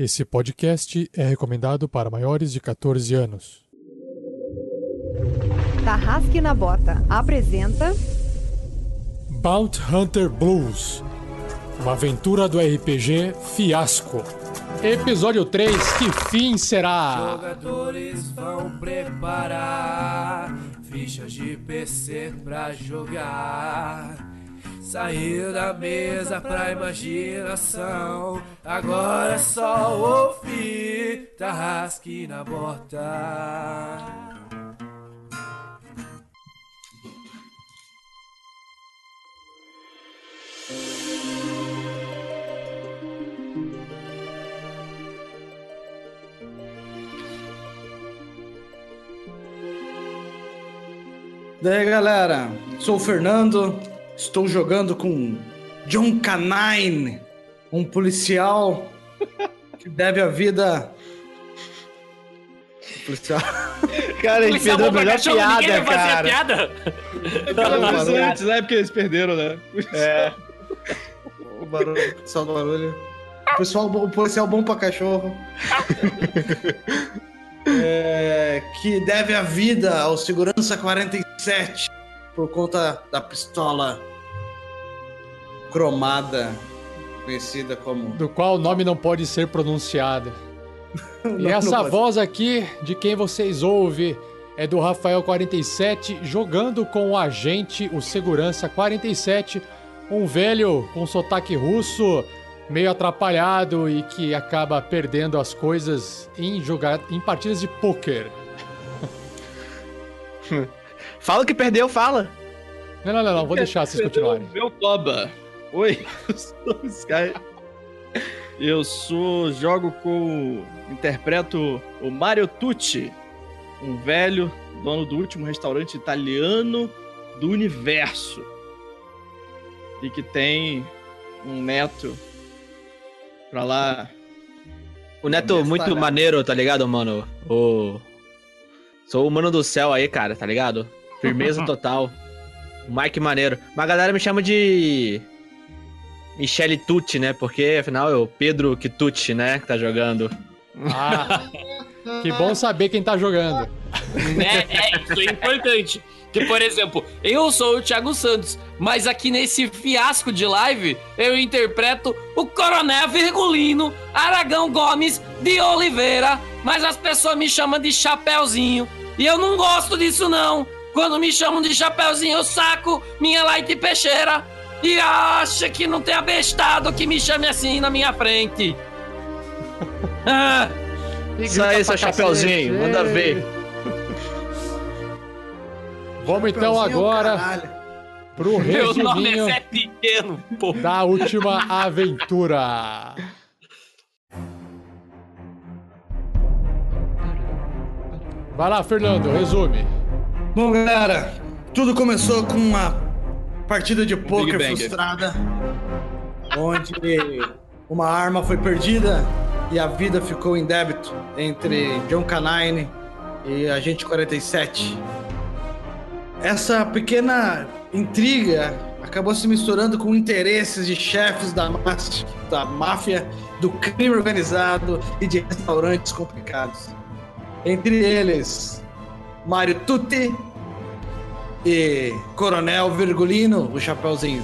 Esse podcast é recomendado para maiores de 14 anos. Tarrasque na Bota apresenta Bounty Hunter Blues Uma aventura do RPG Fiasco. Episódio 3 Que fim será? Jogadores vão preparar fichas de PC pra jogar. Sair da mesa pra imaginação. Agora é só ouvir Tarrasque na bota. Daí galera, sou o Fernando, estou jogando com John Canine, um policial que deve a vida. Policial. Cara, ele Policial perdeu a melhor cachorro, ninguém piada, vai fazer a cara. piada. Mas antes, né? Porque eles perderam, né? É. O barulho, o pessoal do barulho. Pessoal, bom- policial bom pra cachorro. É, que deve a vida ao segurança 47 por conta da pistola cromada, conhecida como. Do qual o nome não pode ser pronunciado. E Não, essa não pode. voz aqui, de quem vocês ouvem, é do Rafael47, jogando com o agente, o Segurança 47, um velho com sotaque russo, meio atrapalhado e que acaba perdendo as coisas em, jogar, em partidas de pôquer. Fala que perdeu, fala. Não, não, não, não, vou deixar vocês continuarem. Meu Toba. Oi, eu sou o Sky. Eu sou, jogo com, interpreto o Mario Tucci, um velho dono do último restaurante italiano do universo. E que tem um neto pra lá. O Neto muito Talhado. maneiro, tá ligado, mano? O... Sou o mano do céu aí, cara, tá ligado? Firmeza total. O Mike maneiro. Mas a galera me chama de... Michele Tucci, né? Porque, afinal, é o Pedro Kitucci, né? Que tá jogando. Ah, que bom saber quem tá jogando. Né? É, isso é importante. Que, por exemplo, eu sou o Thiago Santos, mas aqui nesse fiasco de live, eu interpreto o Coronel Virgulino Aragão Gomes de Oliveira, mas as pessoas me chamam de Chapeuzinho. E eu não gosto disso, não. Quando me chamam de Chapeuzinho, eu saco minha light peixeira e acha que não tem abestado que me chame assim na minha frente. Ah, E Isso aí, grita seu pra chapeuzinho, cacete. manda ver. Vamos então agora caralho. pro meu nome resuminho é Zé Pequeno, pô. da última aventura. Vai lá, Fernando, resume. Bom, galera, tudo começou com uma partida de pôquer Bang. frustrada, onde uma arma foi perdida e a vida ficou em débito entre John Canine e Agente 47. Essa pequena intriga acabou se misturando com interesses de chefes da, da máfia, do crime organizado e de restaurantes complicados. Entre eles, Mário Tutti e Coronel Virgulino, o Chapeuzinho.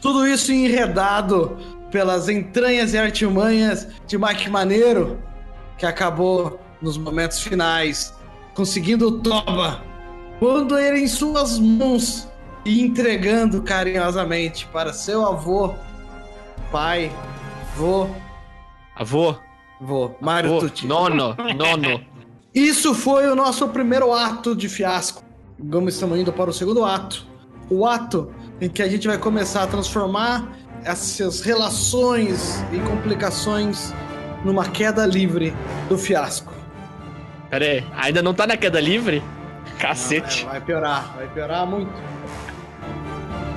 Tudo isso enredado pelas entranhas e artimanhas de Mike Maneiro, que acabou nos momentos finais conseguindo o Toba, pondo ele em suas mãos e entregando carinhosamente para seu avô, pai, vô, Avô, vô, Mário avô, Tutti. nono, nono. Isso foi o nosso primeiro ato de fiasco. Agora estamos indo para o segundo ato. O ato em que a gente vai começar a transformar essas relações e complicações numa queda livre do fiasco. Pera aí, ainda não tá na queda livre? Cacete. Vai, vai piorar, vai piorar muito.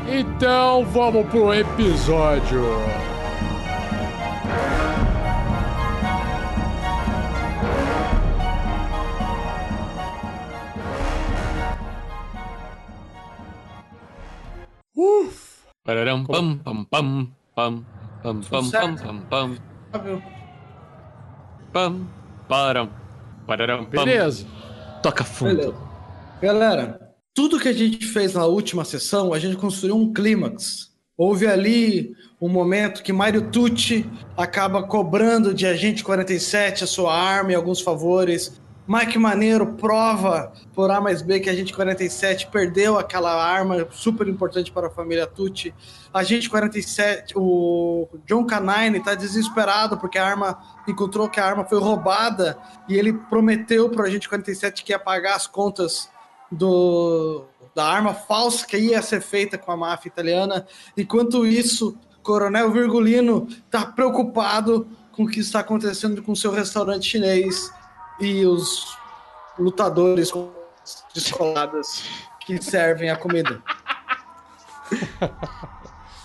Então vamos pro episódio. Pararam, pam, pam, pam, pam, pam, pam, pam, pam, pam. Pam, param, pararam, pam. Beleza. Toca fundo. Beleza. Galera, tudo que a gente fez na última sessão, a gente construiu um clímax. Houve ali um momento que Mario Tucci acaba cobrando de Agente 47 a sua arma e alguns favores. Mike Maneiro prova por A mais B que Agente 47 perdeu aquela arma super importante para a família Tucci. Agente 47, o John Canine está desesperado porque a arma encontrou que a arma foi roubada e ele prometeu para o Agente 47 que ia pagar as contas do, da arma falsa que ia ser feita com a máfia italiana. Enquanto isso, Coronel Virgulino está preocupado com o que está acontecendo com seu restaurante chinês e os lutadores com descoladas que servem a comida.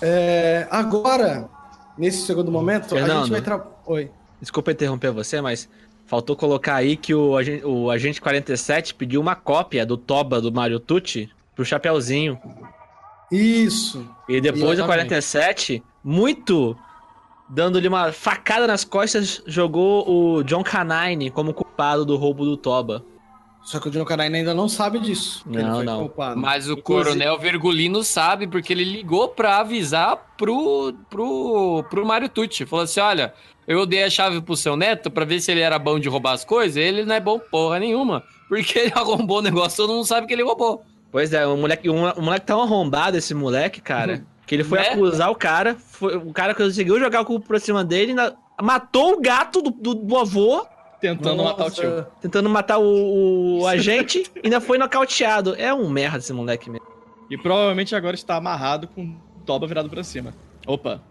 É, agora, nesse segundo momento, a Fernando. gente vai tra... Oi. Desculpa interromper você, mas faltou colocar aí que o, agen- o agente 47 pediu uma cópia do Toba do Mario Tucci pro Chapeuzinho. Isso. E depois o Exatamente. 47, muito dando-lhe uma facada nas costas, jogou o John Canine como culpado do roubo do Toba. Só que o John Canine ainda não sabe disso. que ele Não, foi não. culpado. Mas o Inclusive- Coronel Virgulino sabe, porque ele ligou pra avisar pro, pro, pro Mário Tucci. Falou assim: olha, eu dei a chave pro seu neto pra ver se ele era bom de roubar as coisas. Ele não é bom porra nenhuma. Porque ele arrombou o negócio, todo mundo sabe que ele roubou. Pois é, o moleque, o, moleque tá um arrombado, esse moleque, cara. Que ele foi Né? acusar o cara, foi- o cara conseguiu jogar o culpa pra cima dele, ainda matou o gato do, do, do avô, Tentando matar o tio. Nossa. tentando matar o, o agente, e ainda foi nocauteado. É um merda esse moleque mesmo. E provavelmente agora está amarrado com o toba virado pra cima. Opa,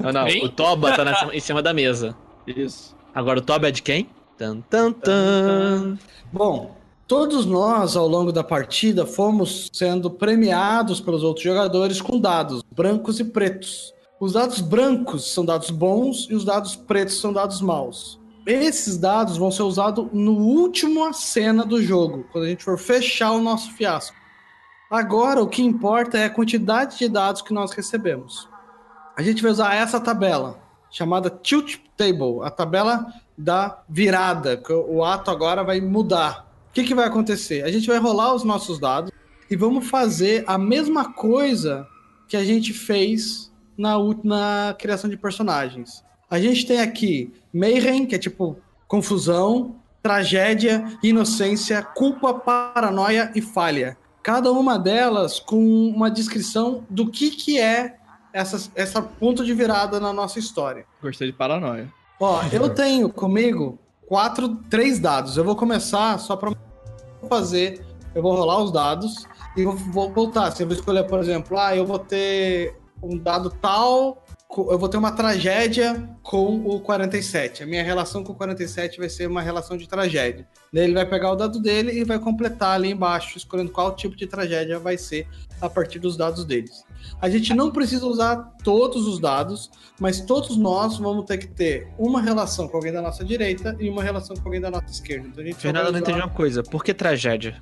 Não, não, Bem? o Toba tá na- em cima da mesa. isso. Agora o Toba é de quem? Tan, tan, tan. Bom, todos nós, ao longo da partida, fomos sendo premiados pelos outros jogadores com dados brancos e pretos. Os dados brancos são dados bons e os dados pretos são dados maus. Esses dados vão ser usados no último cena do jogo, quando a gente for fechar o nosso fiasco. Agora, o que importa é a quantidade de dados que nós recebemos. A gente vai usar essa tabela, chamada Tilt Table, a tabela da virada, que o o ato agora vai mudar. O que, que vai acontecer? A gente vai rolar os nossos dados e vamos fazer a mesma coisa que a gente fez na, na criação de personagens. A gente tem aqui Mayhem, que é tipo confusão, tragédia, inocência, culpa, paranoia e falha. Cada uma delas com uma descrição do que, que é essa, essa ponto de virada na nossa história. Gostei de paranoia. Ó, eu tenho comigo quatro, três dados. Eu vou começar só para fazer. Eu vou rolar os dados e vou, vou voltar. Você vai escolher, por exemplo, ah, eu vou ter um dado tal, eu vou ter uma tragédia com o 47. A minha relação com o 47 vai ser uma relação de tragédia. Daí ele vai pegar o dado dele e vai completar ali embaixo, escolhendo qual tipo de tragédia vai ser a partir dos dados deles. A gente não precisa usar todos os dados, mas todos nós vamos ter que ter uma relação com alguém da nossa direita e uma relação com alguém da nossa esquerda. Então a gente só Fernando, vai não usar- entendi uma coisa. Por que tragédia?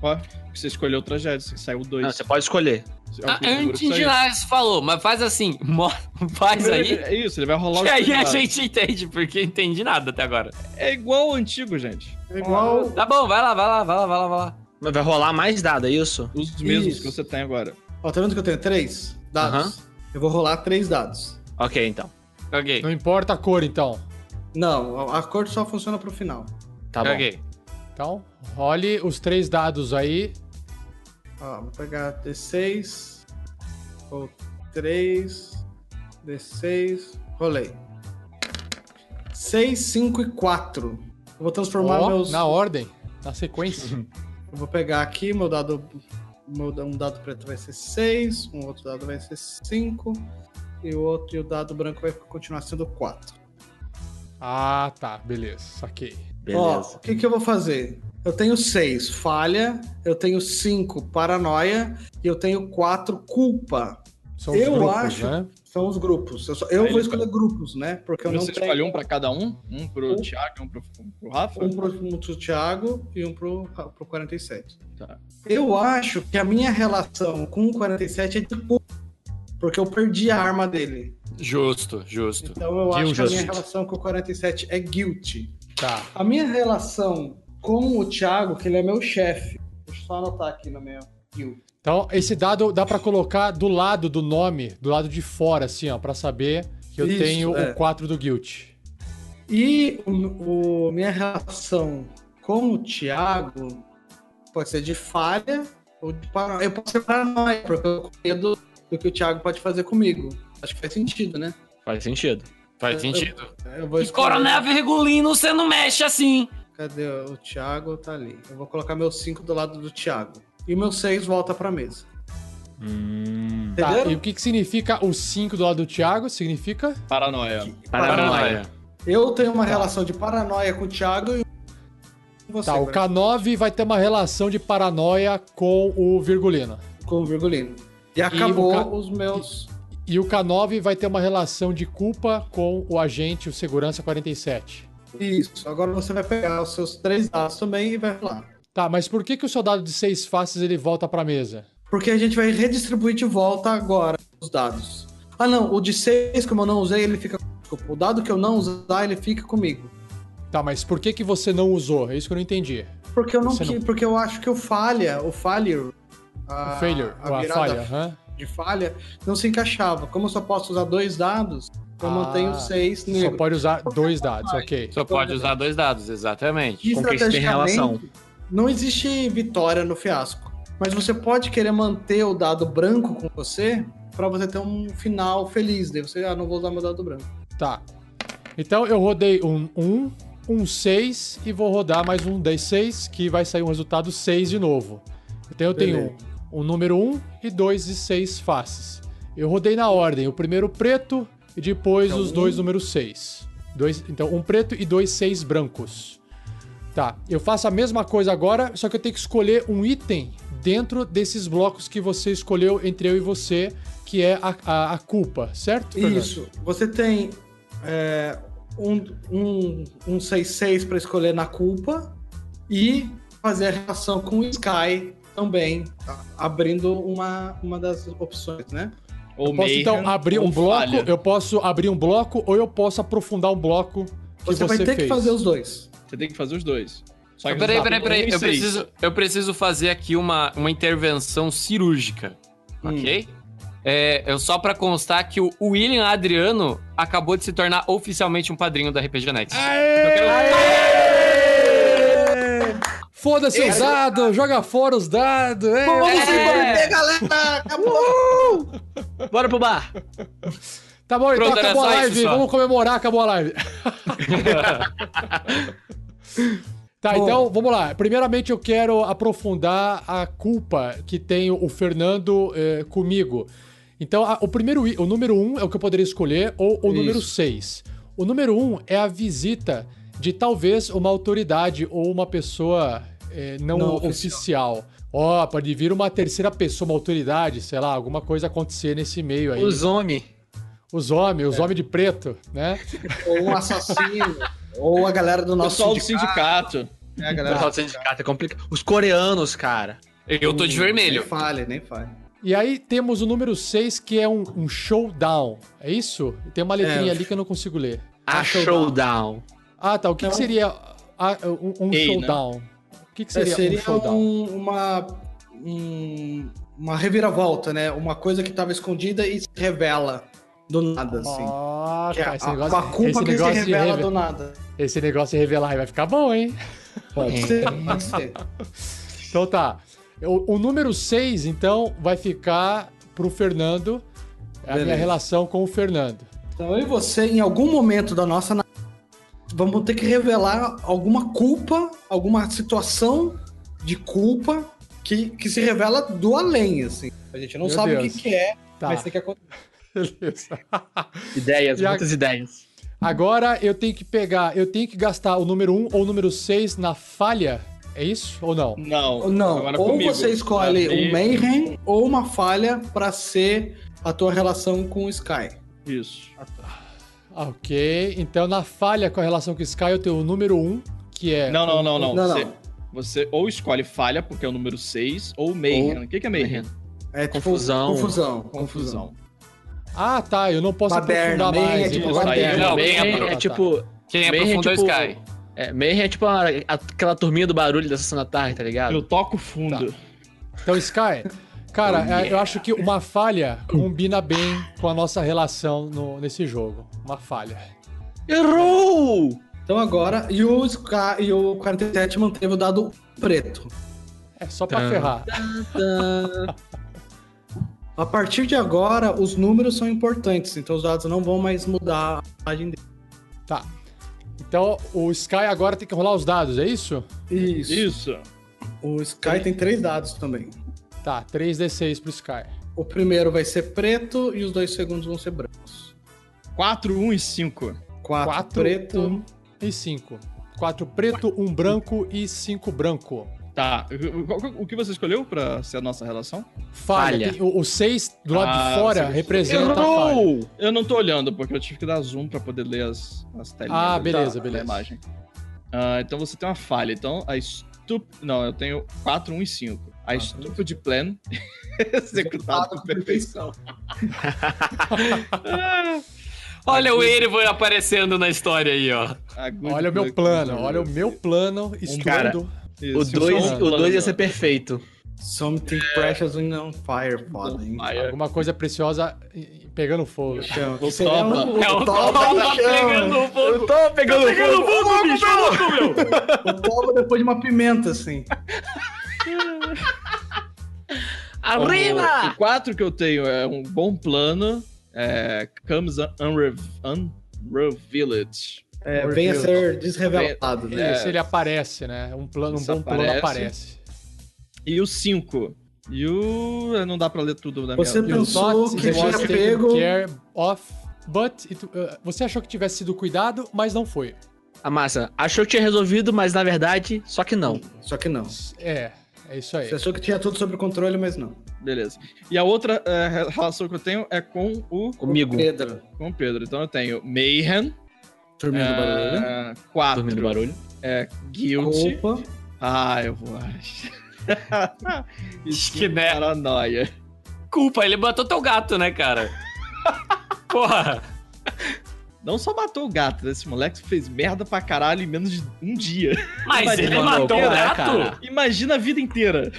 Ó, você escolheu tragédia, você saiu dois. Não, você pode escolher. É o Ah, eu o entendi que você falou, mas faz assim, faz aí. É isso, ele vai rolar Que os aí a gente entende, porque eu entendi nada até agora. É igual o antigo, gente. É igual. Tá bom, vai lá, vai lá, vai lá, vai lá, vai lá. Mas vai rolar mais dado, é isso? Os mesmos Isso. que você tem agora. Ó, tá vendo que eu tenho três dados? Eu vou rolar três dados. Ok, então. Ok, Não importa a cor, então. Não, a cor só funciona pro final. Tá bom. ok. Então, role os três dados aí. Ó, vou pegar D6. Ou 3. D6. Rolei. 6, 5 e 4. Eu vou transformar Ó, meus. Na ordem, na sequência. Eu vou pegar aqui, meu dado. meu- um dado preto vai ser 6, um outro dado vai ser 5, e o outro e o dado branco vai continuar sendo 4. ah, tá. Beleza, saquei. Ó, o que, que eu vou fazer? Eu tenho 6 falha, eu tenho 5 paranoia e eu tenho 4 culpa. São os Eu grupos, acho- né? São os grupos. Eu, só- eu vou escolher grupos, né? Porque eu não você tenho escolhe um pra cada um? Um pro Um. Thiago e um pro, pro Rafa? um pro, um pro Thiago e um pro, pro 47. Tá. Eu acho que a minha relação com o 47 é de culpa. Porque eu perdi a arma dele. Justo, justo. Então eu acho que a minha Justo. relação com o 47 é guilty. Tá. A minha relação com o Thiago, que ele é meu chefe. Deixa eu só anotar aqui no meu guilty. Então, esse dado dá pra colocar do lado do nome, do lado de fora, assim, ó, pra saber que eu Isso, tenho é. o 4 do Guilt. E o, o- minha relação com o Thiago pode ser de falha ou de paranoia. Eu posso ser paranoia, porque eu tenho medo do que o Thiago pode fazer comigo. Acho que faz sentido, né? Faz sentido. Faz sentido. Eu vou E escolher- Coronel Virgulino, você não mexe assim. Cadê o Thiago? Tá ali. Eu vou colocar meu 5 do lado do Thiago. E o meu 6 volta pra mesa. Hum. Tá, e o que, que significa o 5 do lado do Thiago? Significa? Paranoia. Paranoia. Eu tenho uma relação de paranoia com o Thiago e você, Tá, o K9 vai ter uma relação de paranoia com o Virgulino. com o Virgulino. E acabou o Ca- os meus. E o K9 vai ter uma relação de culpa com o agente, o segurança 47. Isso. Agora você vai pegar os seus três dados também e vai lá. Tá, mas por que, que o soldado de seis faces ele volta pra mesa? Porque a gente vai redistribuir de volta agora os dados. Ah, não. O de 6, como eu não usei, ele fica. Desculpa, o dado que eu não usar, ele fica comigo. Tá, mas por que, que você não usou? É isso que eu não entendi. Porque eu não, qui- não- porque eu acho que o falha, o failure, a, o failure, a a, falha. aham. de falha, não se encaixava. Como eu só posso usar dois dados, eu Ah, mantenho seis Só negros. pode usar dois dados, ok. Só pode usar dois dados, exatamente. Com quem você tem relação. Não existe vitória no fiasco. Mas você pode querer manter o dado branco com você pra você ter um final feliz. Daí você, ah, não vou usar meu dado branco. Tá. Então eu rodei um 1, um 6 e vou rodar mais um D6, que vai sair um resultado 6 de novo. Então eu tenho Beleza. um, um número 1 e dois de 6 faces. Eu rodei na ordem, o primeiro preto e depois Então, os um- dois números 6. Dois, então um preto e dois 6 brancos. Tá, eu faço a mesma coisa agora, só que eu tenho que escolher um item dentro desses blocos que você escolheu entre eu e você, que é a, a, a culpa, certo? Fernando? Isso. Você tem é, um, um, um 6-6 pra escolher na culpa e fazer a relação com o Sky também, tá? abrindo uma, uma das opções, né? Ou Posso Mayhem, então abrir um bloco? falha. Eu posso abrir um bloco ou eu posso aprofundar um bloco que Você, você, vai ter fez. que fazer os dois. Você tem que fazer os dois. Só que Peraí, peraí, peraí. Eu preciso, eu preciso fazer aqui uma, uma intervenção cirúrgica, Hum. ok? É, eu só pra constar que o William Adriano acabou de se tornar oficialmente um padrinho da RPG Next. Eu quero- Foda-se os dados, joga fora os dados. é. Vamos se É. galera! Acabou! Bora pro bar. Tá bom, então Pronto, era acabou a live. Vamos comemorar, acabou a live. tá, Bom. então vamos lá. Primeiramente eu quero aprofundar a culpa que tem o Fernando eh, comigo. Então, a- o primeiro, o número um é o que eu poderia escolher, ou o número Isso. 6. O número um é a visita de talvez uma autoridade ou uma pessoa eh, não, Não oficial. Ó, pode vir uma terceira pessoa, uma autoridade, sei lá, alguma coisa acontecer nesse meio aí. Os homens. Os homens, É. os homens de preto, né? Ou um assassino, ou a galera do nosso Pessoal do sindicato. sindicato. né, a O galera pessoal do sindicato é complicado. Os coreanos, cara. Eu tô de vermelho. Nem fale, nem fale. E aí temos o número 6, que é um, um showdown. É isso? Tem uma letrinha É. ali que eu não consigo ler. A showdown. Ah, tá. O que, que Não. seria a- um, um Ei, né? showdown? O que, que É, seria, seria um showdown? um- uma, um- uma reviravolta, né? Uma coisa que estava escondida e se revela do nada, assim. Ah, Que é cara, esse a, negócio, a culpa esse que se revela reve- do nada. Esse negócio de revelar vai ficar bom, hein? Pode ser, pode ser. Então tá. O, o número 6, então, vai ficar pro Fernando. É a minha relação com o Fernando. Então eu e você, em algum momento da nossa na- vamos ter que revelar alguma culpa, alguma situação de culpa que, que se revela do além, assim. A gente não Meu sabe o Deus. que, que é, Tá. mas tem que acontecer. Beleza. Ideias, E a- muitas ideias. Agora eu tenho que pegar, eu tenho que gastar o número 1 ou o número 6 na falha. É isso ou não? Não. Não, agora ou comigo. você escolhe Abrir- um Mayhem ou uma falha pra ser a tua relação com o Sky. Isso. Ah, Ok, então na falha com a relação com o Sky eu tenho o número 1, que é. Não, não, não, não. Não, você, não. você ou escolhe falha, porque é o número 6, ou Mayhem. Ou- O que, que é Mayhem? É tipo, Confusão. Confusão. Confusão. Ah, tá. Eu não posso Baderna, aprofundar Mayhem mais. é tipo? Baderna. Não, quem é, tá, tá. tipo. Quem Mayhem é aprofundou tipo- Sky? É, Mayhem é tipo a- aquela turminha do barulho da sessão da tarde, tá ligado? Eu toco fundo. Então, Sky, cara, é, eu acho que uma falha combina bem com a nossa relação no- nesse jogo. Uma falha. Errou! Então agora, e o, Sky, e o 47 manteve o dado preto. É só pra Tá. ferrar. A partir de agora, os números são importantes, então os dados não vão mais mudar a imagem dele. Tá. Então, o Sky agora tem que rolar os dados, é isso? Isso. Isso. O Sky tem três dados também. Tá, 3d6 pro Sky. O primeiro vai ser preto e os dois segundos vão ser brancos. 4, 1 e 5. Quatro, 4, preto. 1 e 5. 4 preto, 1 branco e 5 branco. Tá. O- que você escolheu pra ser a nossa relação? Falha. Falha. Tem- o 6 do lado Ah, de fora você- representa a falha. Errou! Eu não tô olhando, porque eu tive que dar zoom pra poder ler as, as telinhas Ah, da- beleza, da beleza. imagem. Ah, então você tem uma falha. Então a stup... Não, eu tenho 4, 1 e 5. A stupid plan executado com perfeição. Olha o Erevan aparecendo na história aí, ó. Olha o meu plano, olha o meu plano cara, estudo. Isso, O um 2 plano, o dois ia ser perfeito. Something precious in on fire, foda, hein? Alguma coisa preciosa pegando fogo. Chama, O seria toba. um- É o toba Toba de chama. pegando fogo. tô pegando fogo, bicho! O toba depois de uma pimenta, assim. Arriba! O 4 que eu tenho é um bom plano. É, comes unrev unrevealed. É, venha ser desrevelado, né? Esse ele aparece, né? Um, plano, um Isso bom plano aparece. aparece. E o 5. E o. Não dá pra ler tudo da Você minha. You pensou que tinha pego- care of, but it- uh, você achou que tivesse sido cuidado, mas não foi. A massa achou que tinha resolvido, mas na verdade, só que não. Só que não. É, é isso aí. Você achou que tinha tudo sob controle, mas não. Beleza. E a outra é, relação que eu tenho é com o, Comigo, Pedro. com o Pedro. Então eu tenho Mayhem. Turminha do barulho. 4. dormindo barulho. É Guilty. Culpa. Ah, eu vou. Acho que né. Paranoia. Culpa, ele matou teu gato, né, cara? Porra. Não só matou o gato, né? esse moleque fez merda pra caralho em menos de um dia. Mas Mas ele matou o né, gato? cara? Imagina a vida inteira.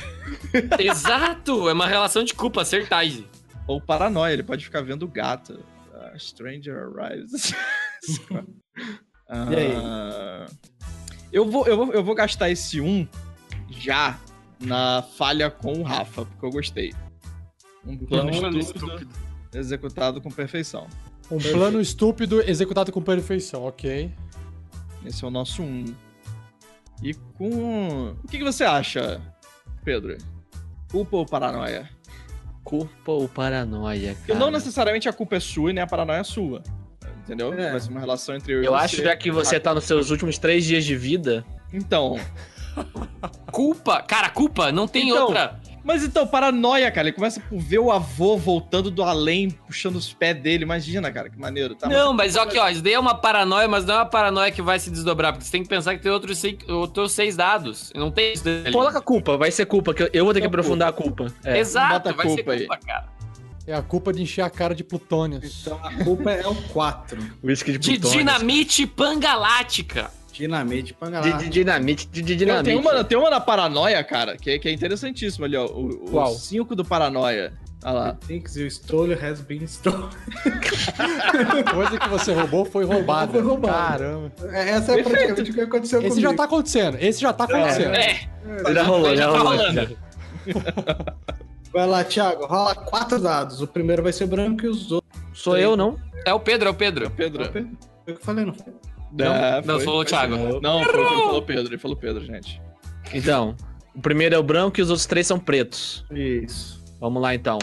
Exato, é uma relação de culpa, certeza. Ou paranoia, ele pode ficar vendo o gato. Ah, stranger arrives. E aí? Ah, Eu vou, eu, vou, eu vou gastar esse 1 já na falha com o Rafa, porque eu gostei. Um plano Plano estúpido, executado com perfeição. Um plano estúpido executado com perfeição, ok. Esse é o nosso 1. E com. O que, que você acha, Pedro? Culpa ou paranoia? Culpa ou paranoia, Porque cara? não necessariamente a culpa é sua e nem a paranoia é sua. Entendeu? É. Vai ser uma relação entre eu e Eu você. acho já que você tá nos seus últimos três dias de vida. Então. Culpa, cara, culpa, não tem Então, outra. Mas então, paranoia, cara. Ele começa por ver o avô voltando do além, puxando os pés dele. Imagina, cara, que maneiro. Tá, Não, mas ó, aqui, ó, isso daí é uma paranoia, mas não é uma paranoia que vai se desdobrar, porque você tem que pensar que tem outros, seis, outros seis dados. Não tem isso daí. Coloca a culpa, vai ser culpa, que eu- eu vou ter que aprofundar a culpa. É. Exato, vai ser culpa aí. culpa, cara. É a culpa de encher a cara de plutônios. Então a culpa é o 4. Whisky de De plutônio. dinamite pangalática. Dinamite, panga De, de dinamite, de, de dinamite. tenho uma, tem uma na paranoia, cara, que, é- que é interessantíssima ali, ó. O Qual? 5 do paranoia. Olha lá. Thinks you stole has been stolen. Coisa que você roubou foi roubada. Foi roubado. Caramba. Essa é praticamente o que aconteceu Esse comigo. já tá acontecendo. Esse já tá acontecendo. É, Já rolou, já tá rolou. rolando. já. Vai lá, Thiago. Rola quatro dados. O primeiro vai ser branco e os outros... Sou eu, não? É o Pedro, é o Pedro. Pedro. Foi o que eu falei, não foi? É, Não, foi- falou o Thiago. Não, foi o ele falou Pedro. Ele falou Pedro, gente. Então, o primeiro é o branco e os outros três são pretos. Isso. Vamos lá, então.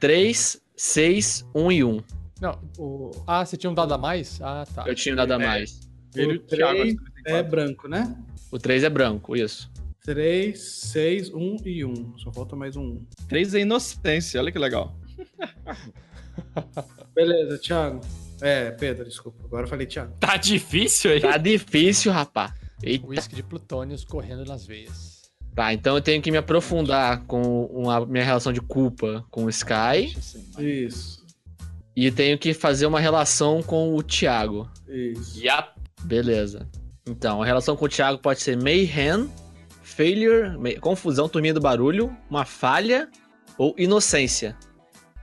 3, 6, 1 e 1. Não, o... Ah, você tinha um dado a mais? Ah, tá. Eu tinha nada mais. Ele e O o Thiago. três É branco, né? O 3 é branco, isso. 3, 6, 1 e 1. Só falta mais um. quatro. Três é inocência, olha que legal. Beleza, Thiago. É, Pedro, desculpa. Agora eu falei Thiago. Tá difícil aí? Tá difícil, rapá. Eita. Whisky de plutônios correndo nas veias. Tá, então eu tenho que me aprofundar com uma minha relação de culpa com o Sky. Isso. E tenho que fazer uma relação com o Thiago. Isso. Yap. Beleza. Então, a relação com o Thiago pode ser mayhem, failure, confusão, turminha do barulho, uma falha ou inocência.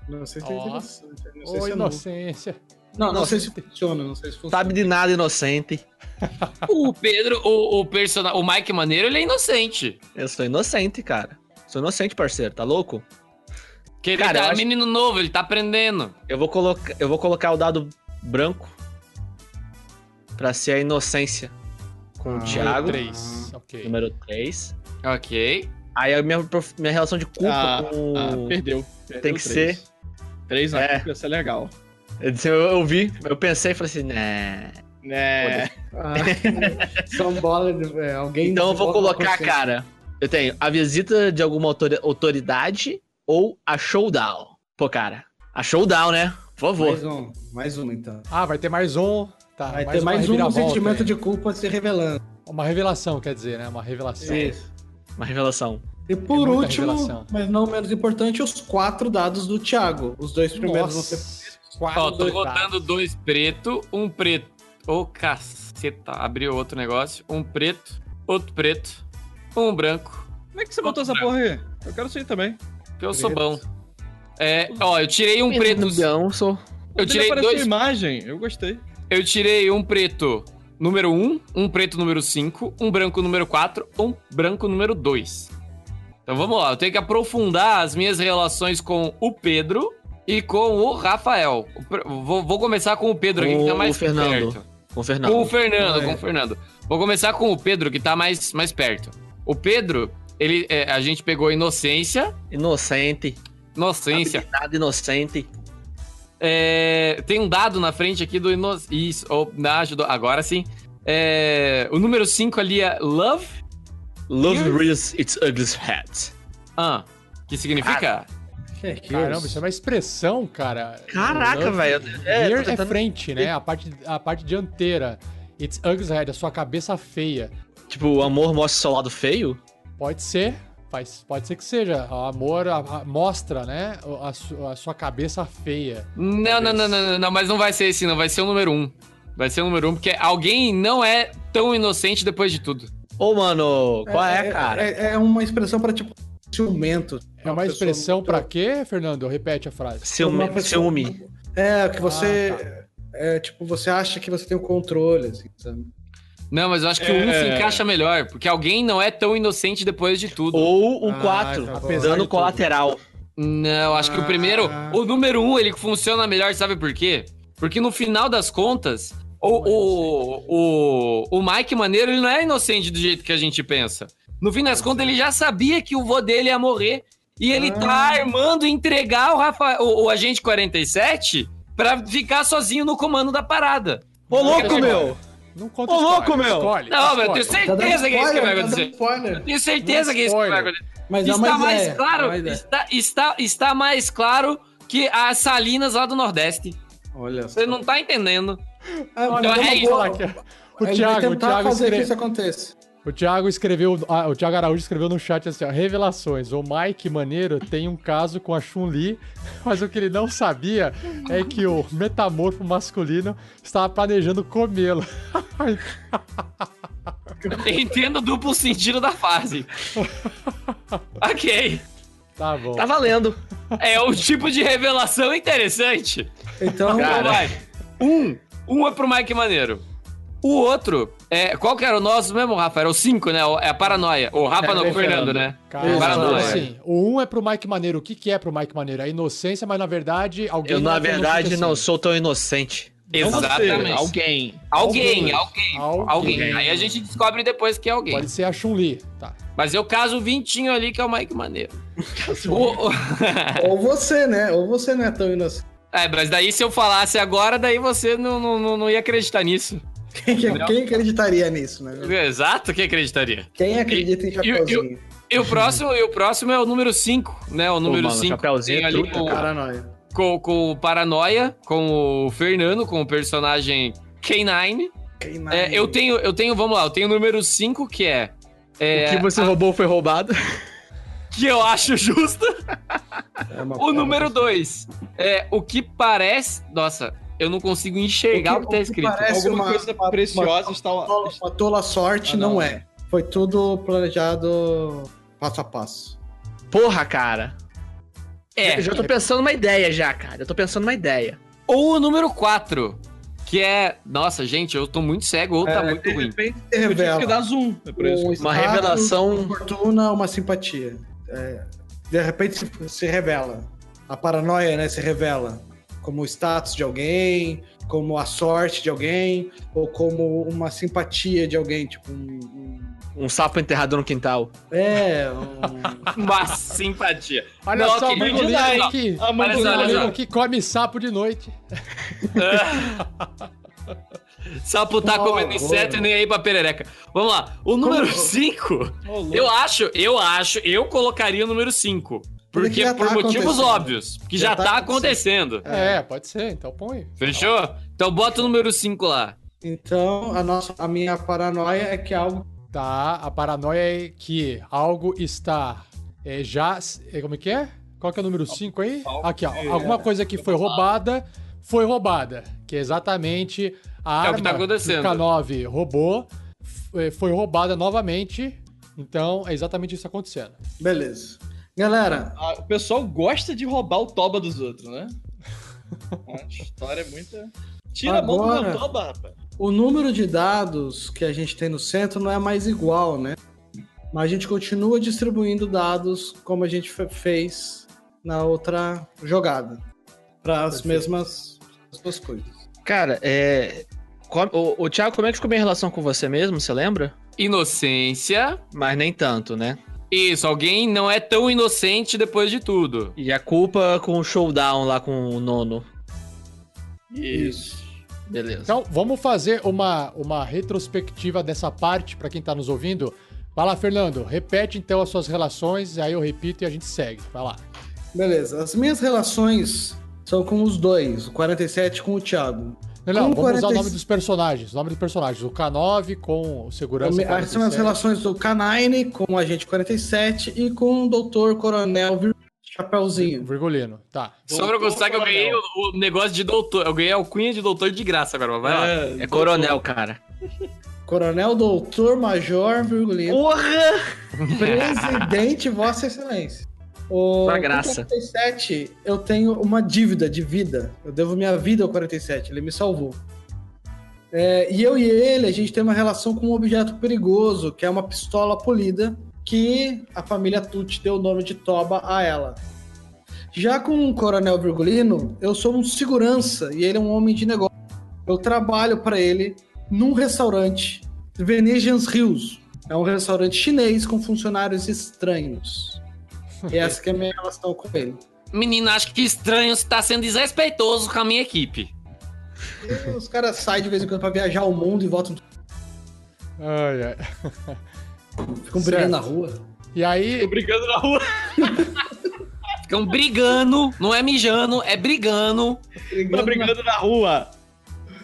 Não sei se Ó. é interessante. Não sei Ô, se é inocência. Não, não Não, sei se funciona, não sei se funciona. Sabe de nada, inocente. O Pedro, o, o personagem, o Mike Maneiro, ele é inocente. Eu sou inocente, cara. Sou inocente, parceiro. Tá louco? Que ele Cara, tá acho- menino novo, ele tá aprendendo. Eu vou, colocar, eu vou colocar o dado branco pra ser a inocência com o Ah, Thiago, 3. Ok. número 3. Ok. Aí a minha, prof- minha relação de culpa Ah, com. ah, perdeu. Perdeu Tem que três. Três na É. culpa ia ser legal. eu, disse- eu, eu vi, eu pensei e falei assim, né. É. Ah, são bola de. é, alguém. Então eu vou colocar, cara. Eu tenho a visita de alguma autori- autoridade ou a showdown. Pô, cara, a showdown, né? Por favor. Mais um, mais um então. Ah, vai ter mais um. Tá, Vai mais ter mais um sentimento aí. de culpa se revelando. Uma revelação, quer dizer, né? Uma revelação. Isso. Uma revelação. E por muita último, revelação. mas não menos importante, os quatro dados do Thiago. Os dois primeiros vão ser. Nossa. Quatro Ó, tô dados. dois preto, um preto. Ô, caceta. Abriu outro negócio. Um preto, outro preto, um branco. Como é que você botou essa porra aí? Eu quero isso também. Porque eu sou Preto. bom. É, ó, eu tirei um preto. Não, sou. Eu tirei dois. imagem, eu gostei. Eu tirei um preto número 1, um preto número 5, um branco número 4, um branco número 2. Então vamos lá, eu tenho que aprofundar as minhas relações com o Pedro e com o Rafael. O Vou, vou começar com o Pedro aqui, que tá O mais Fernando. perto. Com o Fernando. Com o Fernando, Vai. com o Fernando. Vou começar com o Pedro, que tá mais, mais perto. O Pedro, ele, é, a gente pegou inocência. Inocente. Inocência. Nada inocente. É, tem um dado na frente aqui do. Isso, na, ajudou. Agora sim. É, o número 5 ali é Love. Love Here's- rears its ugly head. Ah, que significa? Que que Caramba, isso é uma expressão, cara. Caraca, velho. É, Rear é tentando- frente, né? A parte, a parte dianteira. It's ugly head, a sua cabeça feia. Tipo, o amor mostra seu lado feio? Pode ser, faz, pode ser que seja. O amor a- a- mostra, né? A, su- a sua cabeça feia. Não, não, não, não, não, não, mas não vai ser esse, não. Vai ser o número 1. Um. Vai ser o número 1, um, porque alguém não é tão inocente depois de tudo. Ô, mano, qual é, cara? É, é uma expressão pra, tipo, ciumento. É uma pessoa expressão muito- pra quê, Fernando? Repete a frase. Ciúme. uma pessoa- ciúme. É, que você. Ah, É, tipo, você acha que você tem o controle, assim, sabe? Não, mas eu acho que o 1 um É. se encaixa melhor, porque alguém não é tão inocente depois de tudo. Ou o Ah, 4, tá bom. Apesar de dano colateral. Não, acho que o Ah. primeiro. O número um, ele funciona melhor, sabe por quê? Porque no final das contas, o, o, o, o Mike Maneiro, ele não é inocente do jeito que a gente pensa. No fim das contas, ele já sabia que o vô dele ia morrer. E ele tá armando entregar o, Rafa, o, o agente 47 pra ficar sozinho no comando da parada. Ô, louco, meu! Não conta Ô, spoiler, louco, meu! Escolhe, Não, mas eu tenho escolhe. Tá certeza que é isso que vai tá acontecer. spoiler. Tenho certeza Não que é isso que vai acontecer. Mas dá Está mais claro, ideia. está, está, está mais claro que as salinas lá do Nordeste. Olha só. Você não tá entendendo. Ah, Olha, é uma isso. boa- Aqui, O Ele vai Thiago, o Thiago, fazer que escre- isso aconteça. O Thiago escreveu, ah, o Thiago Araújo escreveu no chat assim, ó, revelações. O Mike Maneiro tem um caso com a Chun-Li, mas o que ele não sabia é que o metamorfo masculino estava planejando comê-lo. Entendo o duplo sentido da frase. ok. tá bom. Tá valendo. É um tipo de revelação interessante. Então, Então vai. Um. Um é pro Mike Maneiro. O outro, é, qual que era o nosso mesmo, Rafa? Era o 5, né? É a paranoia. O Rafa É, não, é o Fernando, né? Cara, Isso, paranoia. assim, o um é pro Mike Maneiro. O que, que é pro Mike Maneiro? A inocência, mas na verdade alguém Eu, não na é tão verdade, inocente não assim. sou tão inocente. Exatamente. alguém. Alguém, Alguém. alguém. Aí a gente descobre depois que é alguém. Pode ser a Chun-Li, tá. Mas eu caso o Vintinho ali, que é o Mike Maneiro. Ou você, né? Ou você não é tão inocente. é, mas daí se eu falasse agora, daí você não, não, não- não ia acreditar nisso. Quem, quem acreditaria nisso, né? Exato, quem acreditaria? Quem acredita em E- e- Chapeuzinho? E o próximo, e o próximo é o número 5, né? O número mano, 5 Chapeuzinho tem é ali com, Paranoia. com, com o Paranoia, com o Fernando, com o personagem K9. Quem não- É, eu tenho, eu tenho, vamos lá, eu tenho o número 5, que é. é, o que você roubou foi roubado. que eu acho justa. É uma- O número 2 é o que parece. Nossa, eu não consigo enxergar o que, tá escrito. parece Alguma uma- coisa uma- preciosa uma- está lá. Tola- Uma tola sorte Ah, não, não. é. Foi tudo planejado passo a passo. Porra, cara. É. Eu já tô pensando numa ideia já, cara. Eu tô pensando numa ideia. Ou o número 4, que é. Nossa, gente, eu tô muito cego ou tá É, muito De ruim. repente, eu tive que dar zoom. É. Um Uma revelação- Uma fortuna, uma simpatia. É, de repente se, se revela. A paranoia, né, se revela. Como o status de alguém, como a sorte de alguém, ou como uma simpatia de alguém, tipo um... um- Um sapo enterrado no quintal. é, um... Uma simpatia. Olha Não, só que o A mãe Olha do só, olha Murilo. só. Murilo que come sapo de noite. Sapo tá Boa, comendo inseto e nem aí pra perereca. Vamos lá. O número 5, Ô, louco. eu acho, eu acho, eu colocaria o número 5. Porque por tá motivos acontecendo. óbvios. Que já, Já tá, tá acontecendo. É, pode ser, então põe. Fechou? Então bota o número 5 lá. Então, a, nossa, a minha paranoia é que algo Tá, a paranoia é que algo está é, já. é, como é que é? Qual que é o número 5 aí? Aqui, ó. Alguma coisa que foi roubada, foi roubada. Que é exatamente a É o arma que tá acontecendo. o K9 roubou, f- foi roubada novamente. Então, é exatamente isso acontecendo. Beleza. Galera, Ah, o pessoal gosta de roubar o toba dos outros, né? A história é muita. Tira a mão do Agora- meu toba, rapaz. o número de dados que a gente tem no centro não é mais igual, né? Mas a gente continua distribuindo dados como a gente fe- fez na outra jogada. Para as mesmas, as mesmas coisas. Cara, é. O, o Thiago, como é que ficou minha relação com você mesmo? Você lembra? Inocência. Mas nem tanto, né? Isso, alguém não é tão inocente depois de tudo. E a culpa com o showdown lá com o nono. Isso. Beleza. Então, vamos fazer uma, uma retrospectiva dessa parte para quem tá nos ouvindo. Vai lá, Fernando. Repete então as suas relações, aí eu repito e a gente segue. Vai lá. Beleza. As minhas relações são com os dois, o 47 com o Thiago. Não, não, vamos usar o 45 nome dos personagens. O nome dos personagens. O K9 com o segurança. As são as 47. relações do K9 com o Agente 47 e com o Doutor Coronel Vir- Chapeuzinho. Virgulino. Tá. Só pra constar que eu ganhei o, o negócio de doutor. Eu ganhei a alcunha de doutor de graça agora, mas vai lá. É coronel, cara. Coronel Doutor Major Virgulino. Porra! Presidente, Vossa Excelência. O Pra graça. 47, eu tenho uma dívida de vida. Eu devo minha vida ao 47, ele me salvou. É, e eu e ele, a gente tem uma relação com um objeto perigoso, que é uma pistola polida, que a família Tucci deu o nome de Toba a ela. Já com o Coronel Virgulino, eu sou um segurança e ele é um homem de negócio. Eu trabalho para ele num restaurante, Venetians Hills. É um restaurante chinês com funcionários estranhos. E essa que é a minha relação com ele. Menino, acho que estranho você tá sendo desrespeitoso com a minha equipe. Os caras saem de vez em quando pra viajar o mundo e voltam. Ai, ai. Ficam Certo. brigando na rua. E aí, Tô brincando na rua. Ficam brigando, não é mijando, é brigando. Tá brigando na rua.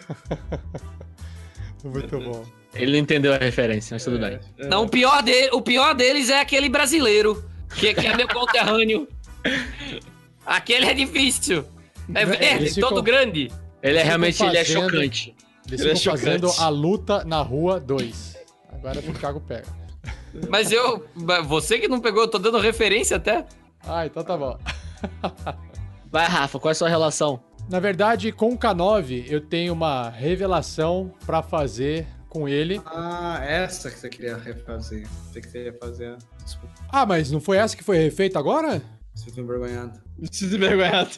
muito bom. Ele não entendeu a referência, mas tudo bem. Não, o pior, de, o pior deles é aquele brasileiro, que, que é meu conterrâneo. Aquele é difícil. É verde, ficam- todo grande. Ele é realmente ele é fazendo- chocante. Eles Ele é ficam fazendo chocante. a luta na rua 2. Agora o Thiago pega. Mas eu. Você que não pegou, eu tô dando referência até. Ah, então tá bom. Vai, Rafa, qual é a sua relação? Na verdade, com o K9, eu tenho uma revelação pra fazer com ele. Ah, essa que você queria refazer. Você queria fazer. Desculpa, Ah, mas não foi essa que foi refeita agora? você foi envergonhado. Se envergonhado.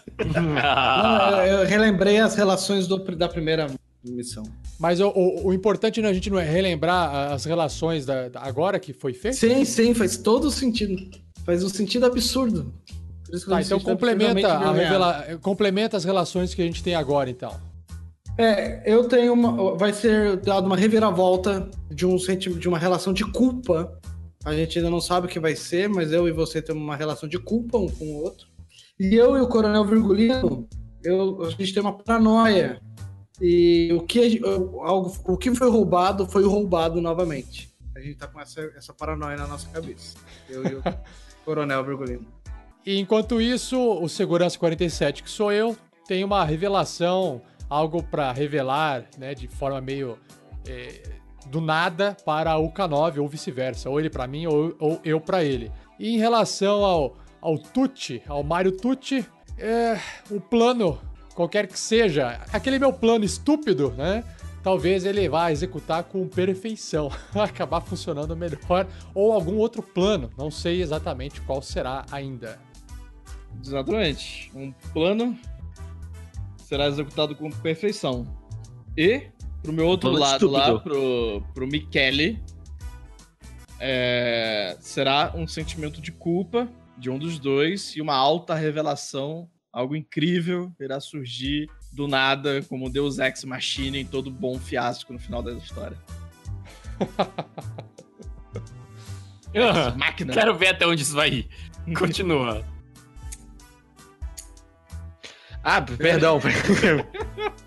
Ah. Não, eu, eu relembrei as relações do- da primeira missão. Mas o, o- o importante a gente não é relembrar as relações da, da- agora que foi feito? Sim, sim, faz todo sentido. Faz um sentido absurdo. Por isso que eu Tá, então sinto complementa, revela... complementa as relações que a gente tem agora, então. É, eu tenho uma. Vai ser dado uma reviravolta de, um senti de uma relação de culpa. A gente ainda não sabe o que vai ser, mas eu e você temos uma relação de culpa um com o outro. E eu e o Coronel Virgulino, eu, a gente tem uma paranoia. E o que, algo, o que foi roubado foi roubado novamente. A gente tá com essa, essa paranoia na nossa cabeça. Eu e o Coronel Virgulino. E enquanto isso, o Segurança 47, que sou eu, tem uma revelação, algo pra revelar, né, de forma meio é, do nada para o K9 ou vice-versa, ou ele pra mim ou, ou eu pra ele. E em relação ao, ao Tucci, ao Mario Tucci, é, o plano, qualquer que seja, aquele meu plano estúpido, né? Talvez ele vá executar com perfeição, acabar funcionando melhor, ou algum outro plano, não sei exatamente qual será ainda. Exatamente. Um plano será executado com perfeição. E, pro meu outro lado lá, estúpido. pro, pro Michele, é, será um sentimento de culpa de um dos dois e uma alta revelação, algo incrível irá surgir do nada, como Deus Ex Machina em todo bom fiasco no final da história. Ah, Máquina. Quero ver até onde isso vai ir. Continua. Ah, perdão.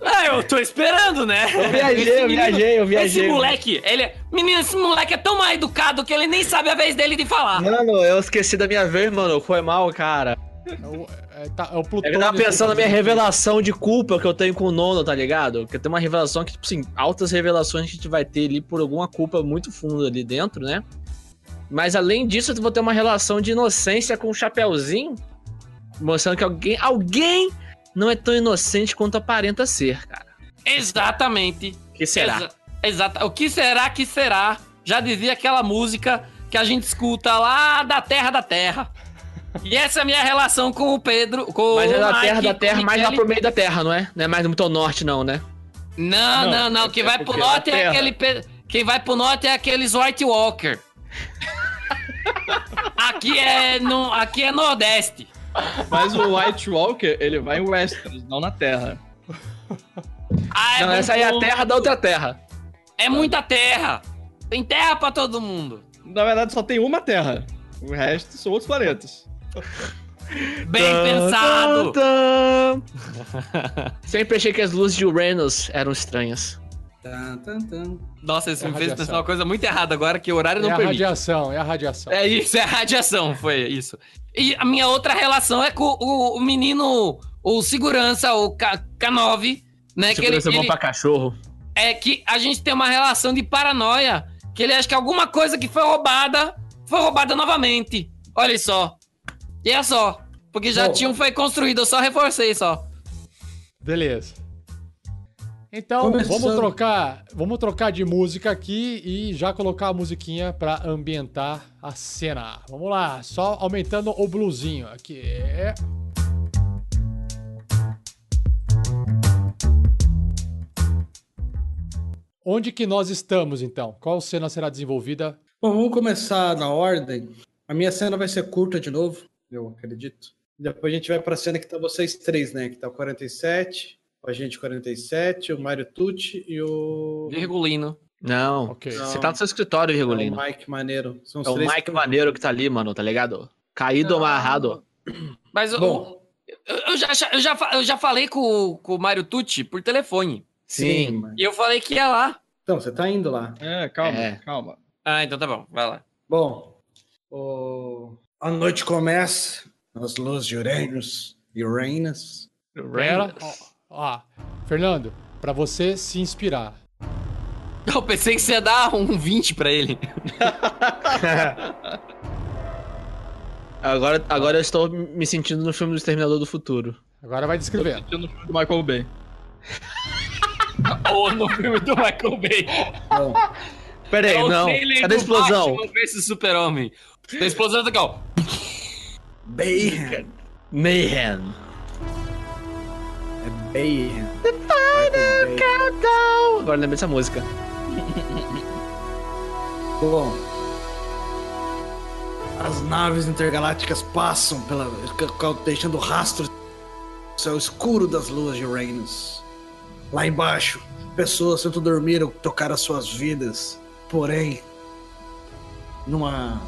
Ah, eu tô esperando, né? Eu viajei, eu viajei, eu viajei. Esse moleque, ele é... Menino, esse moleque é tão mal educado que ele nem sabe a vez dele de falar. Mano, eu esqueci da minha vez, mano. Foi mal, cara. É o, é, tá- é o que eu tava pensando na minha revelação de culpa que eu tenho com o nono, tá ligado? Que tem uma revelação que, tipo assim, altas revelações que a gente vai ter ali por alguma culpa muito funda ali dentro, né? Mas além disso, eu vou ter uma relação de inocência com o Chapeuzinho, mostrando que alguém, alguém não é tão inocente quanto aparenta ser, cara. Exatamente. O que será? Exa- exata. O que será que será? Já dizia aquela música que a gente escuta lá da Terra da Terra. E essa é a minha relação com o Pedro, com Mas é da Mike, terra, da com o terra, mais lá pro meio da terra, não é? Não é mais muito ao norte, não, né? Não, Não, não, não. é- Quem é vai pro porque norte é aquele. pe- Quem vai pro norte é aqueles White Walker. aqui é no, aqui é Nordeste. Mas o White Walker, ele vai em Westeros, não na Terra. Ah, é, não, essa aí é a terra da outra terra. É muita terra. Tem terra pra todo mundo. Na verdade, só tem uma Terra. O resto são outros planetas. Bem pensado. tan, tan. Sempre achei que as luzes de Uranus eram estranhas. Tan, tan, tan. Nossa, isso É me fez radiação. pensar uma coisa muito errada agora, que o horário É não a permite. radiação, é a radiação. É isso, é radiação, foi isso. E a minha outra relação é com o, o menino, o segurança, o K, K9, né? Que ele, Segurança é bom ele- pra cachorro. é que a gente tem uma relação de paranoia, que ele acha que alguma coisa que foi roubada, foi roubada novamente. Olha só. E é só. Porque já Bom. tinha um foi construído, eu só reforcei só. Beleza. Então, Começando. vamos trocar, vamos trocar de música aqui e já colocar a musiquinha pra ambientar a cena. Vamos lá, só aumentando o bluesinho aqui. Onde que nós estamos então? Qual cena será desenvolvida? Bom, vamos começar na ordem. A minha cena vai ser curta de novo, eu acredito. Depois a gente vai pra cena que tá vocês três, né? Que tá o 47, o Agente 47, o Mário Tucci e o. Virgulino. Não. Ok. Você tá no seu escritório, É Virgulino. o Mike Maneiro. São os É o três Mike que- Maneiro que tá ali, mano, tá ligado? Caído amarrado. Mas Bom. eu, eu já, eu, já, eu já falei com, o- com o Mário Tucci por telefone. Sim. E eu falei que ia lá. Então, você tá indo lá. É, calma, É. calma. Ah, então tá bom, vai lá. Bom, o- a noite começa nas luzes de Uranus e Uranus. Pera, ó, ó, Fernando, pra você se inspirar. Eu pensei que você ia dar um 20 pra ele. Agora, agora eu estou me sentindo no filme do Exterminador do Futuro. Agora vai descrevendo. Assistindo o filme do Michael Bay. Ou no filme do Michael Bay. Bom, Pera aí, É não. Cadê a explosão? Batman versus Super-Homem. A explosão tá aqui, ó. Bayhem. Mayhem. É Bayhem. Agora lembrei dessa música. Bom, as naves intergalácticas passam pela, deixando rastros no céu escuro das luas de Uranus. Lá embaixo, pessoas tentam dormir ou tocar as suas vidas. Porém, numa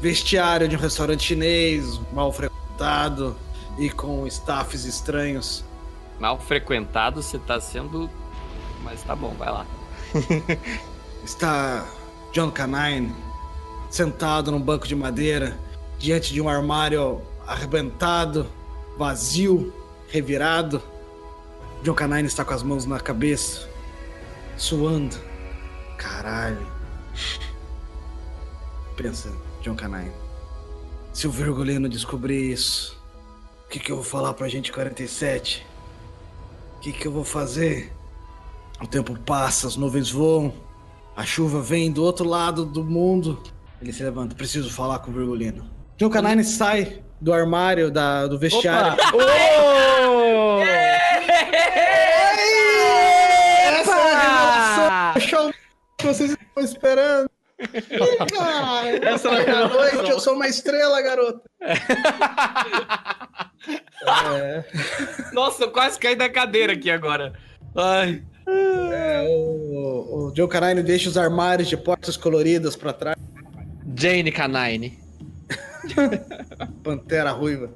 vestiário de um restaurante chinês mal frequentado e com staffs estranhos, Mal frequentado, você tá sendo. Mas tá bom, vai lá. está John Canine sentado num banco de madeira diante de um armário arrebentado, vazio, revirado. John Canine está com as mãos na cabeça, suando. Caralho. Pensa, John Canine. Se o Virgulino descobrir isso, o que, que eu vou falar pra gente 47? O que, que eu vou fazer? O tempo passa, as nuvens voam, a chuva vem do outro lado do mundo. Ele se levanta, preciso falar com o Virgulino. John Canine sai do armário da, do vestiário. Ô! Essa é a revelação show que vocês estão esperando. Ih, cara, Essa é a noite, eu sou uma estrela, garoto. É, Nossa, eu quase caí da cadeira aqui agora. Ai. é, o, o John Canine deixa os armários de portas coloridas pra trás. Jane Canine. Pantera ruiva.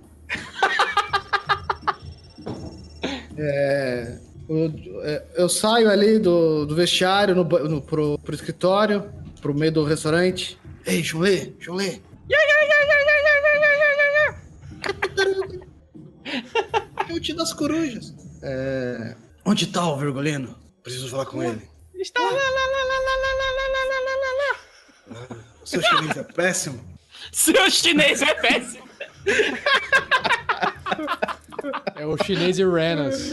É, o- é, eu saio ali do, do vestiário no, no, pro, pro escritório, pro meio do restaurante. Ei, Chulê, Chulê. Chute das corujas. É, onde tá o Virgulino? Preciso falar com ele. Está lá, lá, lá, lá, lá, lá, lá, lá, lá, lá, lá. O seu chinês é péssimo. Seu chinês é péssimo. É o chinês e Renas.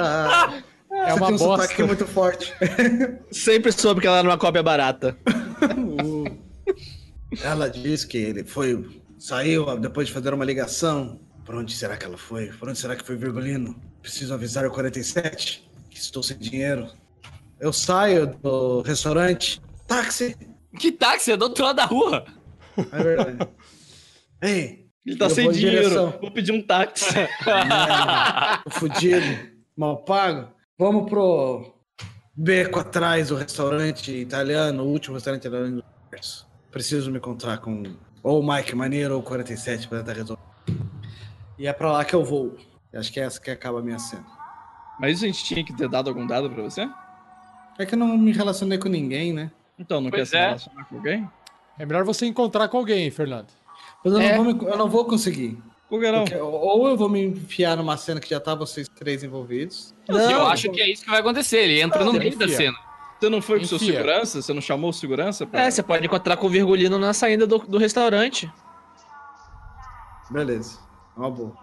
Ah, É você uma tem um bosta. muito forte. Sempre soube que ela era uma cópia barata. Ela diz que ele foi. Saiu depois de fazer uma ligação. Por onde será que ela foi? Por onde será que foi Virgulino? Preciso avisar o 47 que estou sem dinheiro. Eu saio do restaurante. Táxi! Que táxi? É do outro lado da rua. É verdade. Ei, Ele tá sem dinheiro. direção. Vou pedir um táxi. fudido, mal pago. Vamos pro beco atrás do restaurante italiano, o último restaurante italiano do universo. Preciso me encontrar com ou o Mike Maneiro ou o 47 para tentar resolver. E é pra lá que eu vou. Eu acho que é essa que acaba a minha cena. Mas a gente tinha que ter dado algum dado pra você? É que eu não me relacionei com ninguém, né? Então, não Pois quer se é. relacionar com alguém? É melhor você encontrar com alguém, Fernando. Mas eu, É. não, vou me- eu não vou conseguir. Por que não? Porque ou eu vou me enfiar numa cena que já tá vocês três envolvidos. eu acho que é isso que vai acontecer. Ele entra no Não, meio da cena. Você não foi com seu segurança? Você não chamou o segurança? Pra... É, você pode encontrar com o Virgulino na saída do, do restaurante. Beleza. É Uma boa.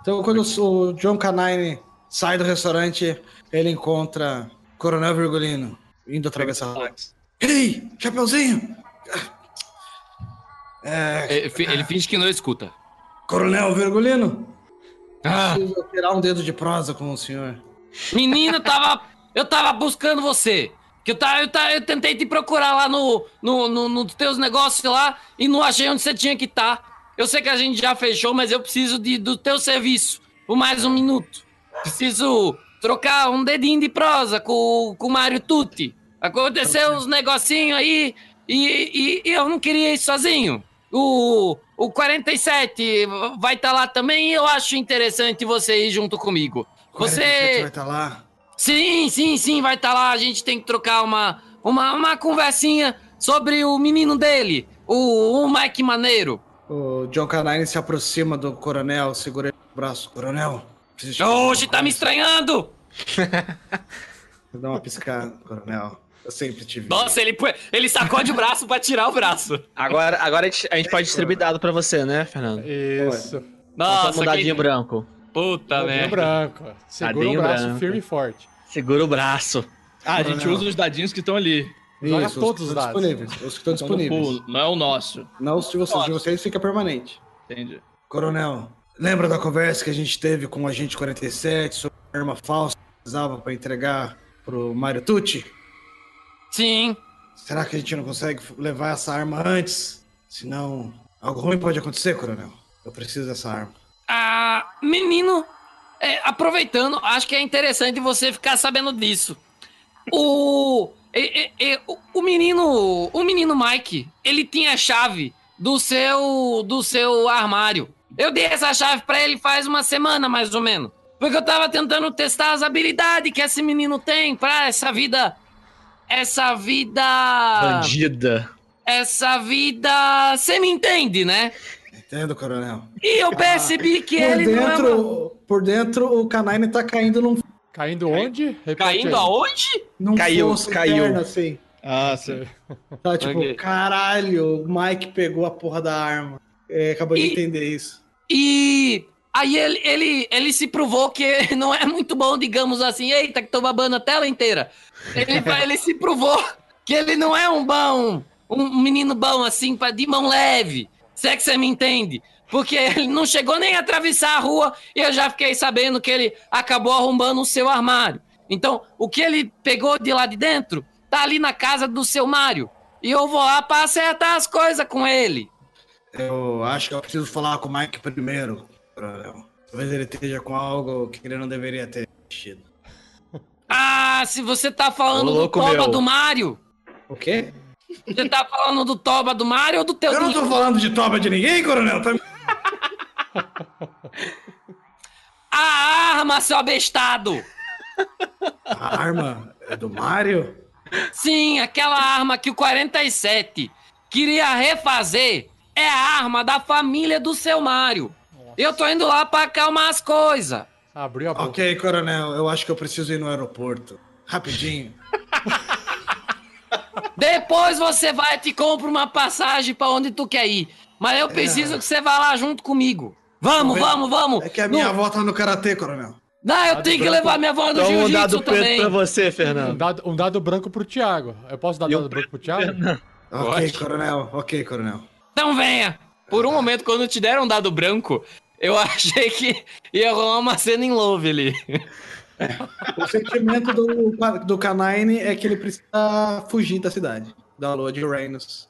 Então, quando o John Canine sai do restaurante, ele encontra Coronel Virgulino indo atravessar a rua. Ei, Chapeuzinho! É, ele finge que não escuta. Coronel Virgulino? Ah, Preciso tirar um dedo de prosa com o senhor. menino, eu tava. Eu tava buscando você. Que eu, tava, eu, tava, eu tentei te procurar lá no, no, no, nos teus negócios lá e não achei onde você tinha que estar. Eu sei que a gente já fechou, mas eu preciso de, do teu serviço por mais um minuto. Preciso trocar um dedinho de prosa com, com o Mário Tutti. Aconteceu uns negocinhos aí e, e- e eu não queria ir sozinho. O, o 47 vai estar lá também e eu acho interessante você ir junto comigo. 47 Você. vai estar lá. Sim, sim, sim, vai estar lá. A gente tem que trocar uma, uma, uma conversinha sobre o menino dele, o, o Mike Maneiro. O John Canine se aproxima do coronel, segura ele no braço. Coronel, preciso uma tá me coisa." estranhando! Dá uma piscada, coronel. Eu sempre te vi. Nossa, ele, ele sacode o braço pra tirar o braço. Agora, agora a, gente, a gente pode distribuir dado pra você, né, Fernando? Isso. Nossa, um dadinho que... branco. Puta Dadinho merda. branco. Segura Dadinho o braço branco. firme e forte. Segura o braço. Ah, a gente Coronel. usa os dadinhos que estão ali. Joga Isso, todos os os que estão dados. disponíveis. Os que estão disponíveis. não é o nosso. Não os de vocês, de vocês fica permanente. Entendi. Coronel, lembra da conversa que a gente teve com o agente 47 sobre a arma falsa que precisava para entregar pro Mario Tucci? Sim. Será que a gente não consegue levar essa arma antes? Senão, algo ruim pode acontecer, coronel. Eu preciso dessa arma. Ah, menino, é, aproveitando, acho que é interessante você ficar sabendo disso. O, e- e- o- o menino, o menino Mike, ele tinha a chave do seu, do seu armário. Eu dei essa chave pra ele faz uma semana, mais ou menos. Porque eu tava tentando testar as habilidades que esse menino tem pra essa vida. Essa vida. Bandida. Essa vida. Você me entende, né? Entendo, coronel. E eu percebi que Por ele não é dentro, por dentro, o Canine tá caindo num, Caindo onde? Repete Caindo aí. aonde? num Caiu, caiu. interno, assim. Ah, sim. Tá tipo, Ok. caralho, o Mike pegou a porra da arma. É, acabou de E- entender isso. E aí ele, ele, ele se provou que não é muito bom, digamos assim. Eita, que tô babando a tela inteira. Ele, ele se provou que ele não é um bom, um menino bom assim, pra- de mão leve. Se é que você me entende. Porque ele não chegou nem a atravessar a rua e eu já fiquei sabendo que ele acabou arrombando o seu armário. Então, o que ele pegou de lá de dentro tá ali na casa do seu Mário. E eu vou lá pra acertar as coisas com ele. Eu acho que eu preciso falar com o Mike primeiro, coronel. Talvez ele esteja com algo que ele não deveria ter mexido. Ah, se você tá falando Ô, do Toba meu. do Mario. O quê? Você tá falando do Toba do Mario ou do teu Eu não tô falando de toba de ninguém, coronel. Tá... A arma, seu abestado! A arma é do Mario? Sim, aquela arma que o 47 queria refazer é a arma da família do seu Mario. Eu tô indo lá pra acalmar as coisas. Abriu a boca. Ok, coronel, eu acho que eu preciso ir no aeroporto. Rapidinho. Depois você vai e te compra uma passagem pra onde tu quer ir. Mas eu preciso que você vá lá junto comigo. Vamos, vamos, vamos. É que a minha Não, avó tá no karatê, coronel. não, eu tenho que levar minha avó no Então um dado jiu-jitsu preto pra você, Um Fernando. dado, um dado branco pro Thiago. Eu posso dar E dado branco pro Thiago? Ok, coronel. Ok, coronel. Então venha. Por um momento, quando te deram um dado branco, eu achei que ia rolar uma cena em love ali. O sentimento do, do Canine é que ele precisa fugir da cidade. Da lua de Uranus.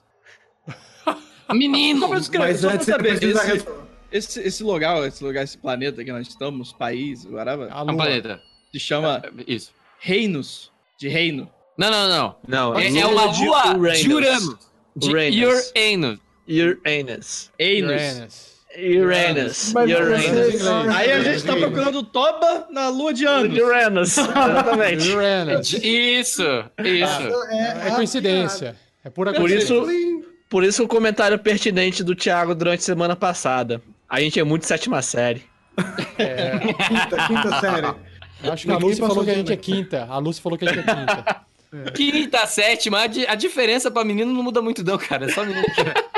Menino, Mas só pra antes saber, precisa... esse, esse, esse lugar, esse lugar, esse planeta que nós estamos, país, whatever, A a lua. planeta. se chama Isso. Reinos de Reino. Não, não, não. Não, É, é uma de lua Uranus. de Urano. De Uranus. Uranus. Uranus. Einos. Uranus. Uranus. Mas Uranus. vocês- Aí a gente tá procurando Toba na lua de anos. Uranus. Exatamente. Uranus. Isso, isso. É coincidência. É pura Por coincidência. isso, por isso o comentário pertinente do Thiago durante a semana passada. A gente é muito sétima série. Quinta, quinta série. Acho que a Lucy falou passou que a gente é quinta. A Lucy falou que a gente é quinta. Quinta, sétima, a, di- a diferença pra menino não muda muito não, cara. É só menino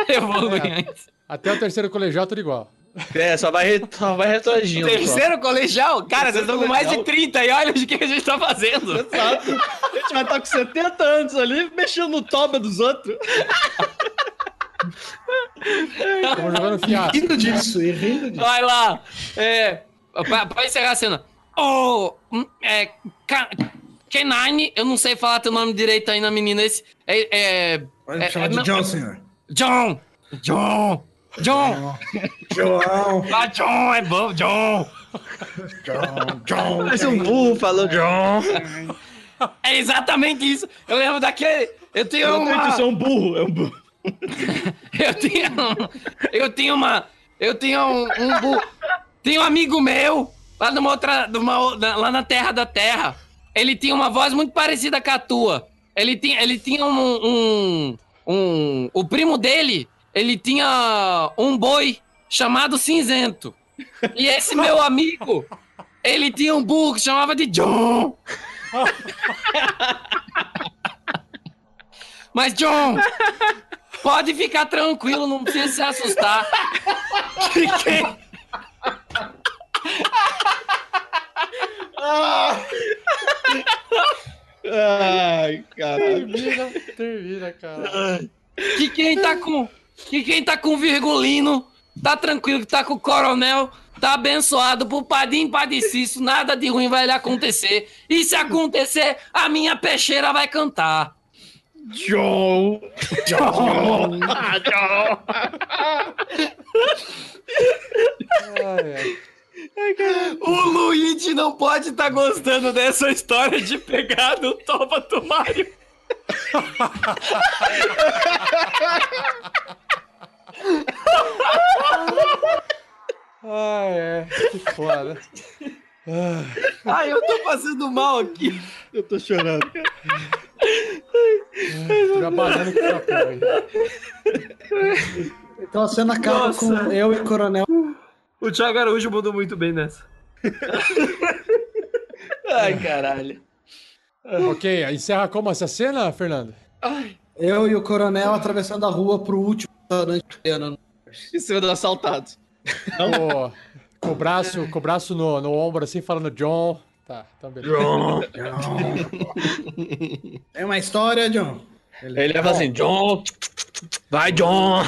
que evolui antes. Até o terceiro colegial, tudo igual. É, só vai, re- só vai retroagindo. só. Terceiro colegial? Cara, vocês estão com mais de colegial. 30 e olha o que a gente tá fazendo. Exato. A gente vai estar com 70 anos ali, mexendo no Toba dos outros. Estamos jogando fiasco. Rindo disso, e rindo disso. Vai lá. É, pra, pra encerrar a cena. Ô, hum, é, Ca- Kenine, eu não sei falar teu nome direito aí na menina. Esse, é, é, Pode É, chamar é, de John, senhor. John. John. John. João. Ah, John, é bom, John. John, John. Parece um burro falando John. É exatamente isso. Eu lembro daquele. Eu tenho Exatamente, uma. isso é um burro, é um burro. Eu tinha. Eu tinha uma. Eu tinha um. um bu- tinha um amigo meu lá numa outra. Numa, lá na Terra da Terra. Ele tinha uma voz muito parecida com a tua. Ele tinha, ele tinha um, um, um- O primo dele, ele tinha um boi chamado Cinzento. E esse meu amigo, ele tinha um burro que chamava de John. Mas, John, pode ficar tranquilo, não precisa se assustar. Que Ai, caralho. Termina, termina, cara. Que quem tá com. Que quem tá com virgulino, tá tranquilo, que tá com o coronel, tá abençoado por Padim Padiciço, nada de ruim vai lhe acontecer. E se acontecer, a minha peixeira vai cantar. John. John. John. Ai, ai. O Luigi não pode estar gostando dessa história de pegar no toba do Mario. Ai, é. Que foda. Ai, eu tô passando mal aqui. Eu tô chorando. Trabalhando com aí. Então a cena acaba Nossa. com eu e o Coronel. O Thiago Araújo mandou muito bem nessa. Ai, caralho. Ok, encerra como essa cena, Fernando? Eu e o Coronel atravessando a rua pro último restaurante italiano. E sendo assaltado. Com, com o braço, com o braço no, no ombro, assim, falando John. Tá, então beleza. Tem uma história, John? Ele leva assim, John. Vai, John.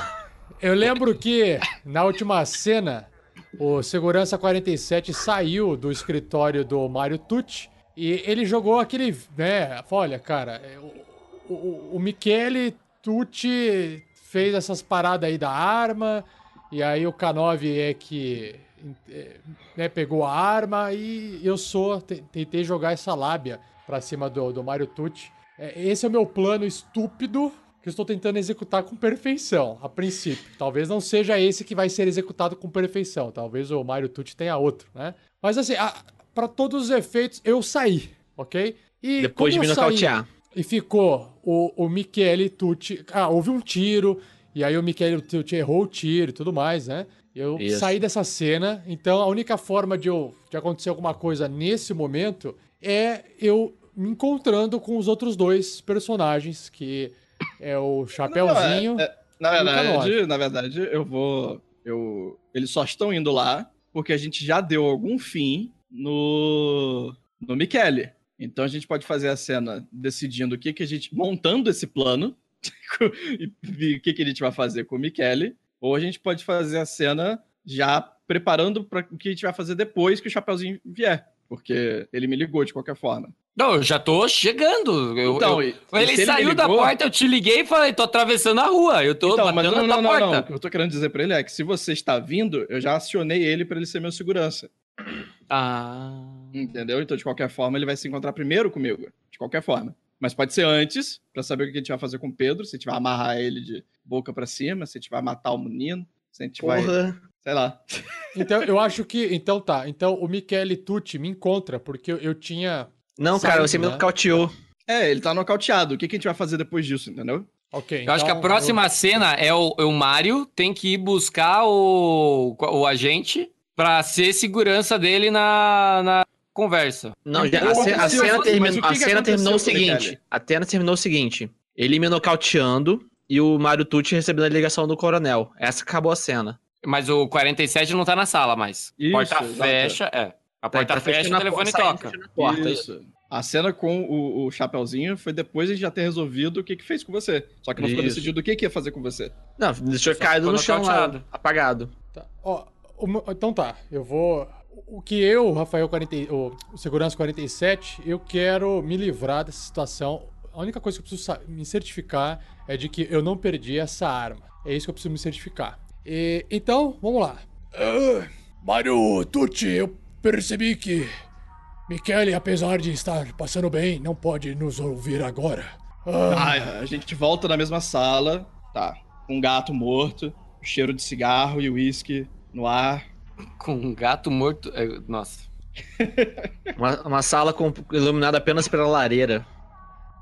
Eu lembro que na última cena, o Segurança 47 saiu do escritório do Mário Tucci e ele jogou aquele. né? Olha, cara, é, o, o, o Michele Tucci fez essas paradas aí da arma, e aí o K9 é que. é, né, pegou a arma e eu sou. te- Tentei jogar essa lábia pra cima do, do Mário Tucci. É, esse é o meu plano estúpido que eu estou tentando executar com perfeição, a princípio. Talvez não seja esse que vai ser executado com perfeição. Talvez o Mario Tucci tenha outro, né? Mas assim, para todos os efeitos, eu saí, ok? E Depois de me nocautear. E ficou o, o Michele Tucci. Ah, houve um tiro, e aí o Michele Tucci errou o tiro e tudo mais, né? Eu Isso. saí dessa cena, então a única forma de, eu, de acontecer alguma coisa nesse momento é eu me encontrando com os outros dois personagens, que é o Chapeuzinho. Não, é- é- na verdade, K9. na verdade, eu vou. Eu, eles só estão indo lá porque a gente já deu algum fim no. no Michele. Então a gente pode fazer a cena decidindo o que, que a gente. montando esse plano e o que, que a gente vai fazer com o Michele. Ou a gente pode fazer a cena já preparando para o que a gente vai fazer depois que o Chapeuzinho vier. Porque ele me ligou de qualquer forma. Não, eu já tô chegando. Eu, Então, eu- ele se ele saiu da ligou- porta, eu te liguei e falei, tô atravessando a rua. Eu tô Então, batendo não, na não, não, porta. não. O que eu tô querendo dizer pra ele é que se você está vindo, eu já acionei ele pra ele ser meu segurança. Ah. Entendeu? Então, de qualquer forma, ele vai se encontrar primeiro comigo. De qualquer forma. Mas pode ser antes, pra saber o que a gente vai fazer com o Pedro, se a gente vai amarrar ele de boca pra cima, se a gente vai matar o menino, se a gente vai. Porra. Sei lá. Então, eu acho que. Então tá. Então o Michele Tucci me encontra, porque eu, eu tinha. Não, cara, você me né? nocauteou. É, ele tá nocauteado. O que, que a gente vai fazer depois disso, entendeu? Ok. Eu acho que a então próxima cena é o, é o Mário tem que ir buscar o, o agente pra ser segurança dele na, na conversa. Não, já, a, cena, a que cena terminou o seguinte. A cena terminou o seguinte. Ele me nocauteando e o Mario Tucci recebendo a ligação do coronel. Essa acabou a cena. Mas o 47 não tá na sala mais. Isso, porta exato. fecha, é. A porta Tá fecha e o telefone porta, toca. fechando a porta. Isso. A cena com o, o Chapeuzinho foi depois de a gente já ter resolvido o que, que fez com você. Só que não ficou Isso. decidido o que, que ia fazer com você. Não, deixou Só caído ficou no chão lá, apagado. Tá. Ó, então tá, eu vou. O que eu, Rafael 40, o o Segurança 47, eu quero me livrar dessa situação. A única coisa que eu preciso me certificar é de que eu não perdi essa arma. É isso que eu preciso me certificar. E, então, vamos lá. Ah, Mário Tucci, eu percebi que Michele, apesar de estar passando bem, não pode nos ouvir agora. Ah, Ah, a gente volta na mesma sala, tá? Um gato morto, cheiro de cigarro e uísque no ar. Com um gato morto. é, Nossa. Uma, uma sala com, iluminada apenas pela lareira.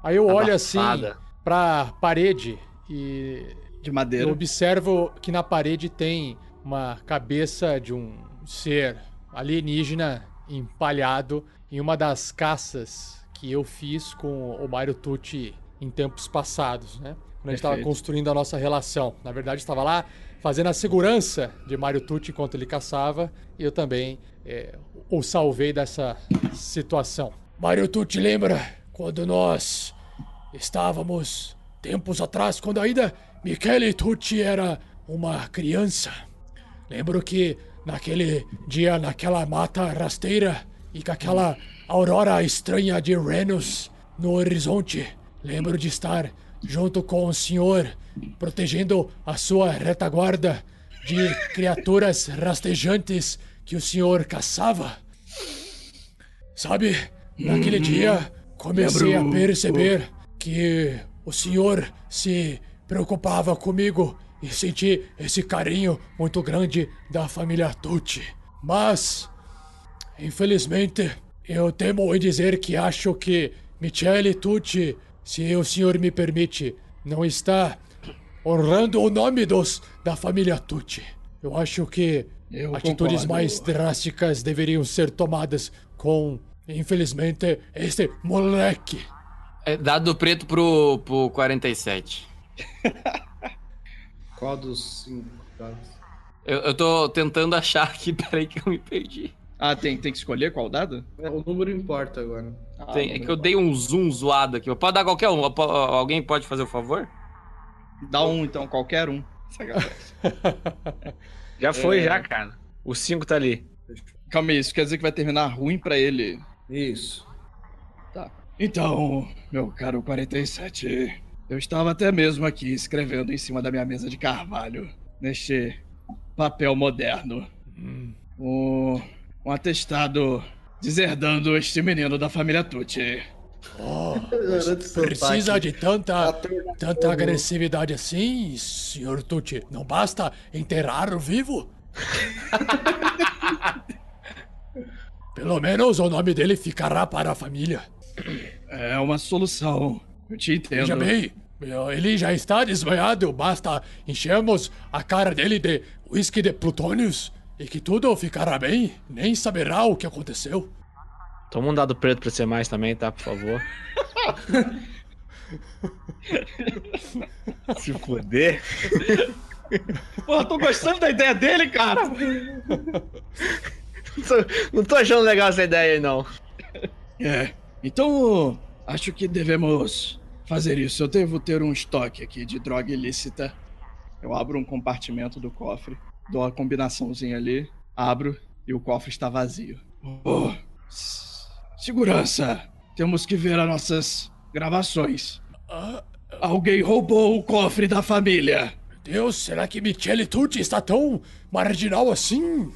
aí eu olho assim abafada. pra parede e De Eu madeira. observo que na parede tem uma cabeça de um ser alienígena empalhado em uma das caças que eu fiz com o Mario Tucci em tempos passados, né? Quando a gente estava construindo a nossa relação. Na verdade, estava lá fazendo a segurança de Mario Tucci enquanto ele caçava e eu também é, o salvei dessa situação. Mario Tucci lembra quando nós estávamos tempos atrás, quando ainda Michele Tucci era uma criança. Lembro que naquele dia, naquela mata rasteira e com aquela aurora estranha de Renus no horizonte, lembro de estar junto com o senhor, protegendo a sua retaguarda de criaturas rastejantes que o senhor caçava. Sabe, naquele dia comecei a perceber que o senhor se preocupava comigo e senti esse carinho muito grande da família Tucci. Mas, infelizmente, eu temo em dizer que acho que Michele Tucci, se o senhor me permite, não está honrando o nome dos da família Tucci. Eu acho que Eu atitudes concordo. mais drásticas deveriam ser tomadas com, infelizmente, este moleque. É, dado preto pro, pro 47. Qual dos cinco dados? Eu, eu tô tentando achar aqui, peraí que eu me perdi. Ah, tem, tem que escolher qual dado? É, O número importa agora. Ah, Tem- é que eu dei um zoom zoado aqui. Pode dar qualquer um. Alguém pode fazer o favor? Dá um, então, qualquer um. Sacanagem. Já foi, É. já, cara. O 5 tá ali. Calma aí, isso quer dizer que vai terminar ruim pra ele. Isso. Então, meu caro 47, eu estava até mesmo aqui escrevendo em cima da minha mesa de carvalho, neste papel moderno, um, um atestado deserdando este menino da família Tucci. Oh, precisa de tanta, da tanta agressividade assim, senhor Tucci? Não basta enterrar o vivo? Pelo menos o nome dele ficará para a família. É uma solução, eu te entendo. Veja bem, ele já está desmaiado, basta enchermos a cara dele de whisky de plutônios e que tudo ficará bem, nem saberá o que aconteceu. Toma um dado preto pra ser mais também, tá? Por favor. Se foder. Porra, tô gostando da ideia dele, cara! Não tô, não tô achando legal essa ideia aí, não. É, então acho que devemos fazer isso. Eu devo ter um estoque aqui de droga ilícita. Eu abro um compartimento do cofre, dou a combinaçãozinha ali, abro e o cofre está vazio. Oh, segurança! Temos que ver as nossas gravações. Alguém roubou o cofre da família. Deus, será que Michele Tucci está tão marginal assim?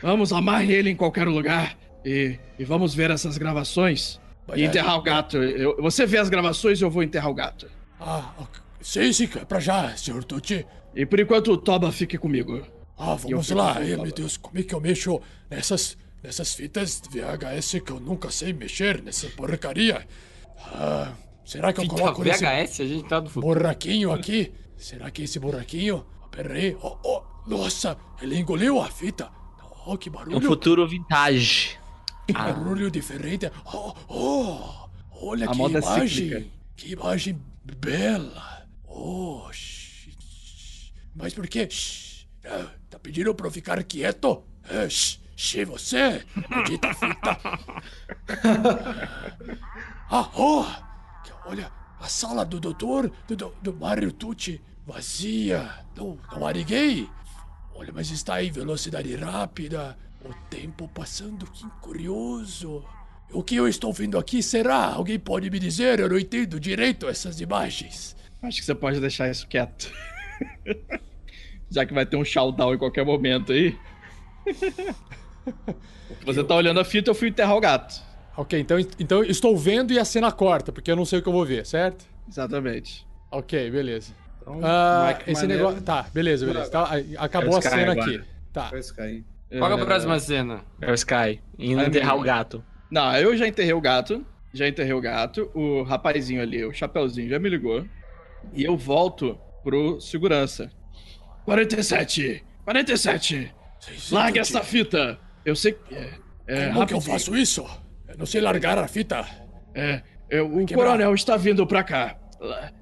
Vamos amarre ele em qualquer lugar e, e vamos ver essas gravações Mas e enterrar o gato. Eu- você vê as gravações e eu vou enterrar o gato. Ah, ok. sim, sim, é pra já, senhor Tucci. E por enquanto o Toba fique comigo. Ah, vamos lá. Ai, meu Deus, como é que eu mexo nessas, nessas fitas VHS que eu nunca sei mexer, nessa porcaria? Ah, será que eu Fita coloco nesse VHS, a gente tá do futuro. buraquinho aqui? Será que esse buraquinho? Pera aí. Oh, oh, nossa, ele engoliu a fita. Oh, que É um barulho. futuro vintage. Que barulho diferente. Oh, oh, olha A que moda imagem. cíclica. Que imagem bela. Oh, mas por quê? Shh. Ah, Tá pedindo pra eu ficar quieto? É, shh, shh, você, maldita fita. ah, oh, que- olha, a sala do doutor, do, do, do Mario Tucci, vazia. Não, não há ninguém. Olha, mas está em velocidade rápida. O tempo passando, que curioso. O que eu estou vendo aqui será? Alguém pode me dizer? Eu não entendo direito essas imagens. Acho que você pode deixar isso quieto. Já que vai ter um showdown em qualquer momento aí. Você tá olhando a fita, eu fui enterrar o gato. Ok, então, então eu estou vendo e a cena corta, porque eu não sei o que eu vou ver, certo? Exatamente. Ok, beleza. Então, Ah, esse Maneiro. negócio. Tá, beleza, beleza. Tá, acabou a cena aqui. Tá. Qual é a próxima cena? É o Sky. Indo Ai, enterrar o gato. Não, eu já enterrei o gato. Já enterrei o gato. O rapazinho ali, o chapeuzinho, já me ligou. E eu volto pro segurança. 47! 47! Sim, sim, Largue Tucci. essa fita! Eu sei que. É, é, Como que eu faço isso? Eu não sei largar a fita. É, é, o quebrar. coronel está vindo pra cá.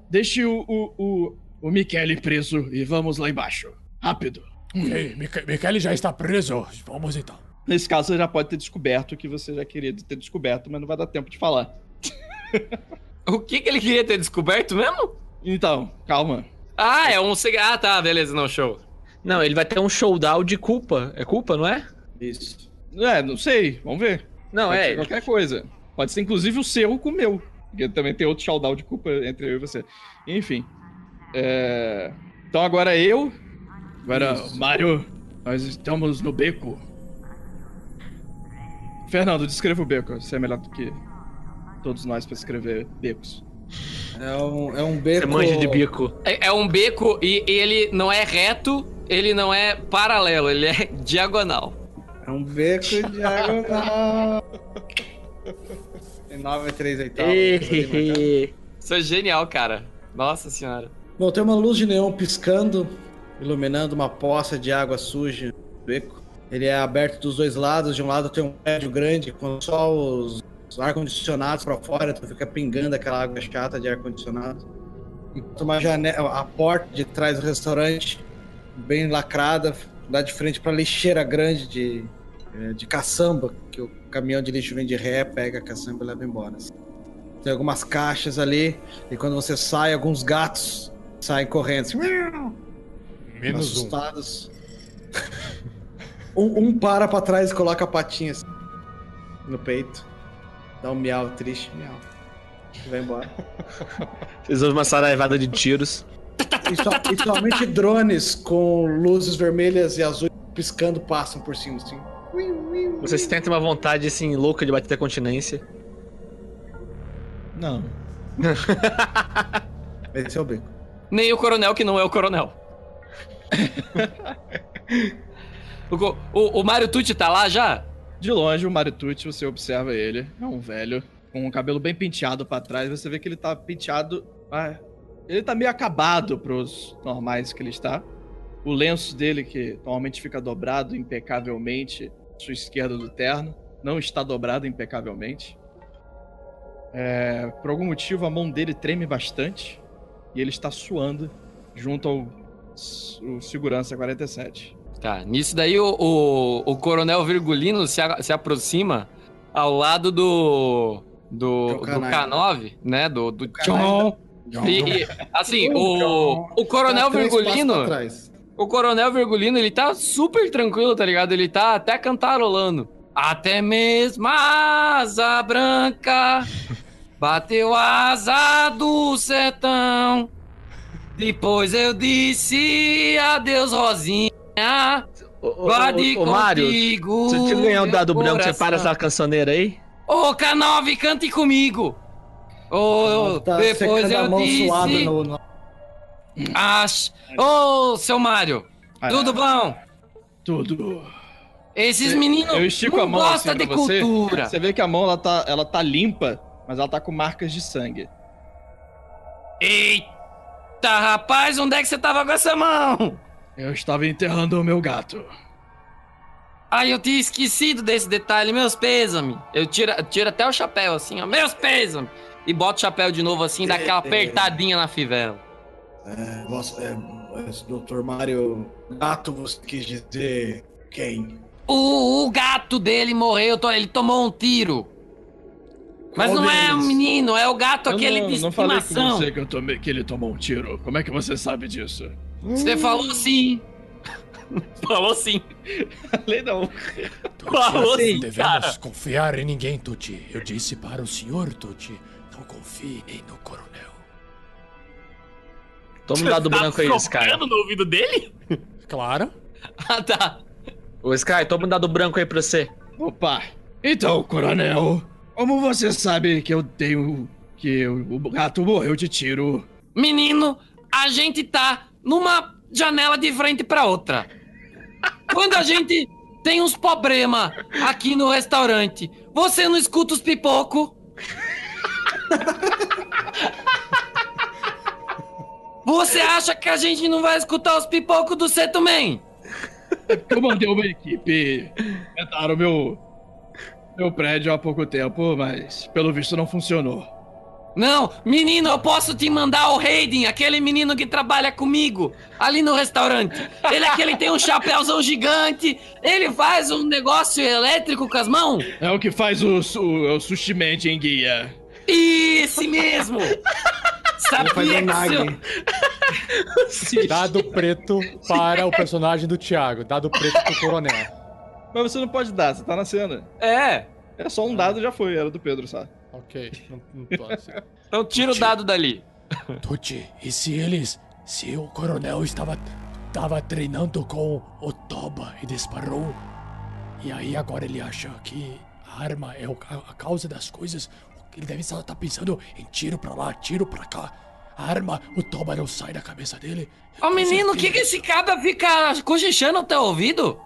Deixe o, o, o, o Michele preso e vamos lá embaixo. Rápido. Ok, Mica- Michele já está preso. Vamos então. Nesse caso, você já pode ter descoberto o que você já queria ter descoberto, mas não vai dar tempo de falar. O que, que ele queria ter descoberto mesmo? Então, calma. Ah, é um cigarro. Ah, tá, beleza, não, show. Não, ele vai ter um showdown de culpa. É culpa, não é? Isso. É, não sei, vamos ver. Não, Pode ser é. qualquer coisa. Pode ser inclusive o seu com o meu. Porque também tem outro showdown de culpa entre eu e você. Enfim. É, Então agora eu. Agora, Mário, nós estamos no beco. Fernando, descreva o beco. Você é melhor do que todos nós pra escrever becos. É um, é um beco. Você manja de bico. É, é um beco e, e ele não é reto, ele não é paralelo, ele é diagonal. É um beco diagonal. Tem 9 3 oitavos. Isso é genial, cara. Nossa senhora. Bom, tem uma luz de neon piscando, iluminando uma poça de água suja no beco. Ele é aberto dos dois lados. De um lado tem um prédio grande com só os, os ar-condicionados para fora, então fica pingando aquela água chata de ar-condicionado. Enquanto uma janela, a porta de trás do restaurante, bem lacrada, dá de frente para lixeira grande de, eh, de caçamba, que o caminhão de lixo vem de ré, pega a caçamba e leva embora. assim. Tem algumas caixas ali, e quando você sai, alguns gatos saem correndo. Assim, Menos um. assustados. um, um para pra trás e coloca a patinha assim, no peito. Dá um miau triste, miau. E vai embora. Vocês ouvem uma saraivada de tiros. E, so- e somente drones com luzes vermelhas e azuis piscando passam por cima, assim. Vocês tentam uma vontade, assim, louca de bater a continência. Não. Esse é o bico. Nem o coronel que não é o coronel. o, o, o Mario Tucci tá lá já? De longe, o Maritucci, você observa ele. É um velho com o cabelo bem penteado pra trás. Você vê que ele tá penteado. ah, ele tá meio acabado pros normais que ele está. O lenço dele, que normalmente fica dobrado impecavelmente, sua esquerda do terno, não está dobrado impecavelmente. É, por algum motivo, a mão dele treme bastante e ele está suando junto ao o segurança 47. Tá, nisso daí o, o, o coronel Virgulino se, a- se aproxima ao lado do. Do, do Canine. K9, né? Do, do Canine. John. E, e, assim, o, o coronel Virgulino. O Coronel Virgulino, ele tá super tranquilo, tá ligado? Ele tá até cantarolando. Até mesmo a asa branca bateu a asa do sertão. Depois eu disse adeus, Rosinha. Ô, ô, Guarde ô, ô, Mário, contigo. se eu te ganhar o meu dado branco, você para essa cancioneira aí? Ô, K9, cante comigo. Ô, Tá depois secando a eu mão suada disse... no, no-. Ô, seu Mário, Ah, tudo bom? Tudo. Esses meninos Eu estico não a mão gostam assim de você. cultura. Você vê que a mão ela tá, ela tá limpa, mas ela tá com marcas de sangue. Eita, rapaz, onde é que você tava com essa mão? Eu estava enterrando o meu gato. Ai, eu tinha esquecido desse detalhe, meus pêsame. Eu tiro, tiro até o chapéu assim, ó, meus pêsame. E boto o chapéu de novo assim, dá aquela apertadinha na fivela. É, você, é, Dr. Mário Gato, você quis dizer quem? O, o gato dele morreu, ele tomou um tiro. Mas Qual não é um deles? menino, é o gato Eu aquele não, de não falei com estimação. você que, eu tomei, que ele tomou um tiro. Como é que você sabe disso? Você falou sim. falou sim. Falei não. Falou sim, Devemos cara. confiar em ninguém, Tuti. Eu disse para o senhor, Tuti, não confie no coronel. Toma um dado branco aí, Sky. no ouvido dele? Claro. Ah, tá. Ô, Sky, toma um dado branco aí pra você. Opa. Então, coronel, como você sabe que eu tenho... Que o o gato morreu de tiro? Menino, a gente tá numa janela de frente pra outra. Quando a gente tem uns problema aqui no restaurante, você não escuta os pipoco? Você acha que a gente não vai escutar os pipocos do C também? Eu mandei uma equipe tentar o meu... Meu prédio há pouco tempo, mas pelo visto não funcionou. Não, menino, eu posso te mandar o Hayden, aquele menino que trabalha comigo ali no restaurante. Ele é que ele tem um chapéuzão gigante, ele faz um negócio elétrico com as mãos. É o que faz o, su- o sushi man em guia. Esse mesmo! Sabia que seu... Dado preto para o personagem do Thiago. Dado preto pro coronel. Mas você não pode dar, você tá na cena. É, É só um dado já foi, era do Pedro, sabe? Ok, não, não tô assim. então tira o dado dali. Tuti, e se eles. Se o coronel estava. Tava treinando com o Toba e disparou. E aí agora ele acha que a arma é o a causa das coisas. Ele deve estar tá pensando em tiro pra lá, tiro pra cá. A arma, o Toba não sai da cabeça dele. Ô menino, o que que esse cabra fica cochichando no teu ouvido?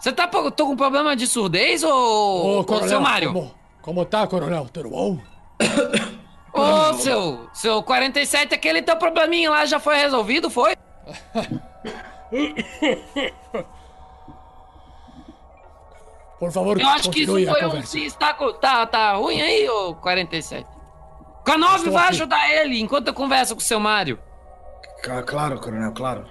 Você tá tô com problema de surdez ou, Ô, ô coronel, seu Mário? Como, como tá, coronel? Tudo bom? Ô, seu, seu 47, aquele teu probleminha lá já foi resolvido, foi? Por favor, Eu acho que isso foi um conversa. cis. Tá, tá, tá ruim aí, ô 47? K9 Estou vai aqui. ajudar ele enquanto eu converso com o seu Mário. Claro, coronel, claro.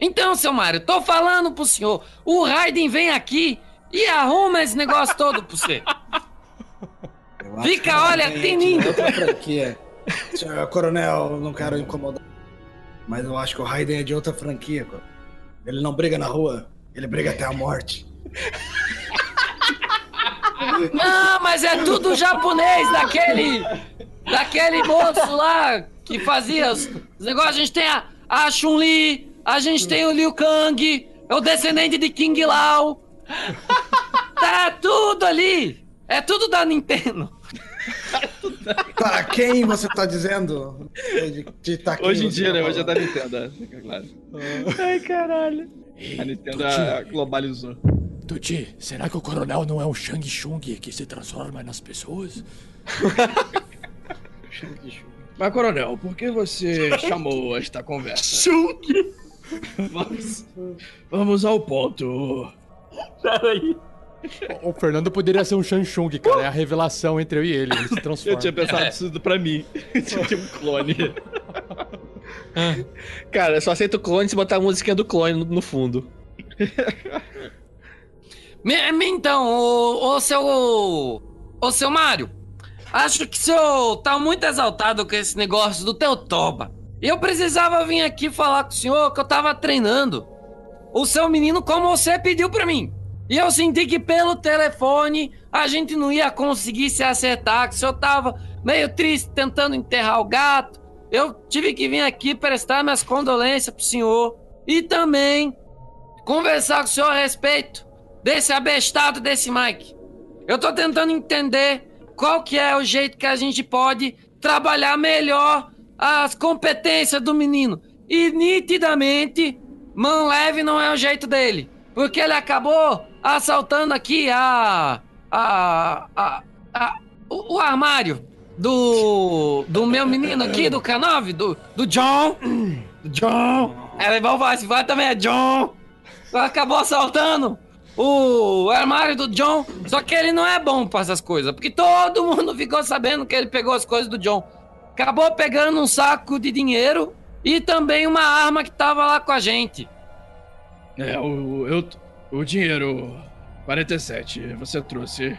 Então, seu Mário, tô falando pro senhor. O Raiden vem aqui e arruma esse negócio todo pra você. Fica, olha, franquia. Senhor coronel, não quero incomodar. Mas eu acho que o Raiden é de outra franquia, coronel. Ele não briga na rua, ele briga até a morte. Não, mas é tudo japonês, daquele. Daquele moço lá que fazia os, os negócios. A gente tem a, a Chun-Li, a gente tem o Liu Kang, é o descendente de King Lao. Tá tudo ali. É tudo da Nintendo. Tá, quem você tá dizendo? De, de tá Hoje em dia, tá né? Hoje é da Nintendo, é, fica claro. Ai, caralho. A Nintendo ah, globalizou. Tuti, será que o coronel não é um Shang Chung que se transforma nas pessoas? Mas, coronel, por que você chamou esta conversa? Vamos, vamos ao ponto. Peraí. O Fernando poderia ser um Shang Chung, cara. É a revelação entre eu e ele. Ele se transforma. Eu tinha pensado isso pra mim. Tinha um clone. Cara, eu só aceito clone se botar a musiquinha do clone no, no fundo. Então, ô, ô seu. Ô seu Mário, acho que o senhor tá muito exaltado com esse negócio do teu toba. Eu precisava vir aqui falar com o senhor que eu tava treinando o seu menino como você pediu pra mim. E eu senti que pelo telefone a gente não ia conseguir se acertar, que o senhor tava meio triste tentando enterrar o gato. Eu tive que vir aqui prestar minhas condolências pro senhor e também conversar com o senhor a respeito desse abestado desse Mike. Eu tô tentando entender qual que é o jeito que a gente pode trabalhar melhor as competências do menino. E nitidamente, mão leve não é o jeito dele. Porque ele acabou assaltando aqui a. a. a. a- o, o armário do. do meu menino aqui, do K9, do, do John. John. Ela vai falar assim, vai também, é John. Acabou assaltando o armário do John. Só que ele não é bom pra essas coisas, porque todo mundo ficou sabendo que ele pegou as coisas do John. Acabou pegando um saco de dinheiro e também uma arma que tava lá com a gente. É, o, eu, o dinheiro 47, você trouxe.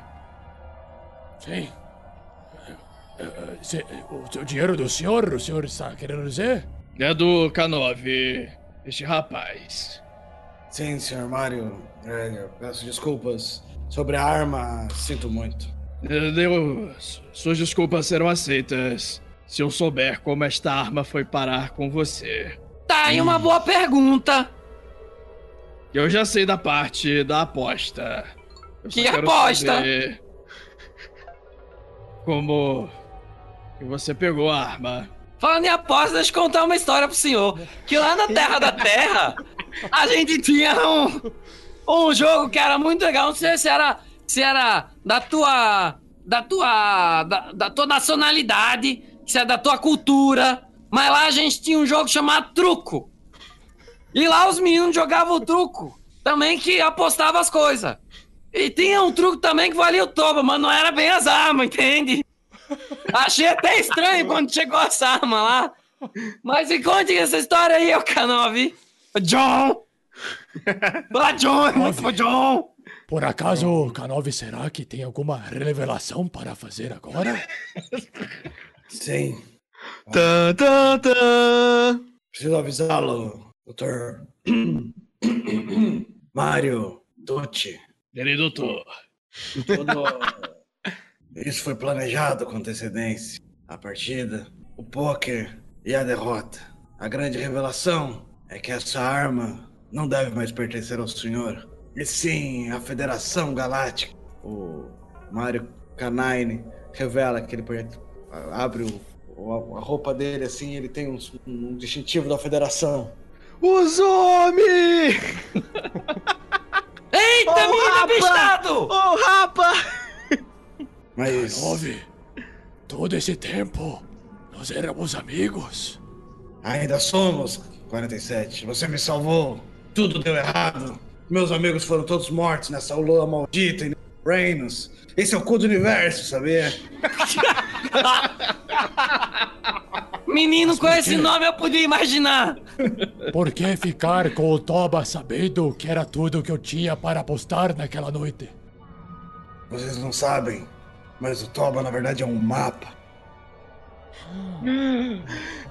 Sim. É, é, se- O seu dinheiro do senhor, o senhor está querendo dizer? É do K9, este rapaz. Sim, senhor Mário. É, eu peço desculpas. Sobre a arma, sinto muito. É, Deu, suas desculpas serão aceitas se eu souber como esta arma foi parar com você. Tá aí uma boa pergunta. Eu já sei da parte da aposta. Eu Que aposta? Como que você pegou a arma. Falando em aposta, deixa eu contar uma história pro senhor. Que lá na Terra da Terra, a gente tinha um, um jogo que era muito legal. Não sei se era, se era da tua. Da tua. Da, da tua nacionalidade, se é da tua cultura. Mas lá a gente tinha um jogo chamado Truco. E lá os meninos jogavam o truco. Também que apostava as coisas. E tinha um truco também que valia o toba, mas não era bem as armas, entende? Achei até estranho quando chegou essa arma lá. Mas me conte essa história aí, ô K9. John! Fala, John! é Muito pro John! Por acaso, K9, será que tem alguma revelação para fazer agora? Sim. Tan, tan, tan. Preciso avisá-lo, doutor. Mário Dutti. Ele, doutor. Todo... Isso foi planejado com antecedência. A partida, o poker e a derrota. A grande revelação é que essa arma não deve mais pertencer ao senhor. E sim à Federação Galáctica. O Mario Canine revela que ele abre o- o- a roupa dele assim, ele tem um, um distintivo da Federação. Os homens! Eita, Ô, menino rapa! abestado! Ô, rapa! Mas K9, todo esse tempo, Nós éramos amigos. Ainda somos, 47. Você me salvou. Tudo deu errado. Meus amigos foram todos mortos nessa lua maldita em Reinos. Esse é o cu do universo, sabia? Menino, com esse nome eu podia imaginar. Por que ficar com o Toba sabendo que era tudo que eu tinha para apostar naquela noite? Vocês não sabem, mas o Toba na verdade é um mapa.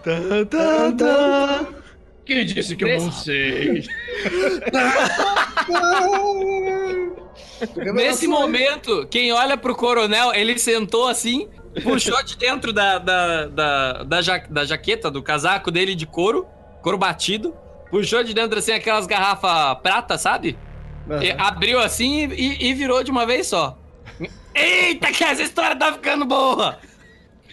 Tá, tá, tá. Quem disse que eu não sei? Nesse momento, quem olha pro coronel, ele sentou assim, puxou de dentro da, da, da, da, ja- da jaqueta, do casaco dele de couro, couro batido, puxou de dentro assim aquelas garrafas prata, sabe? E abriu assim e, e virou de uma vez só. Eita, que essa história tá ficando boa!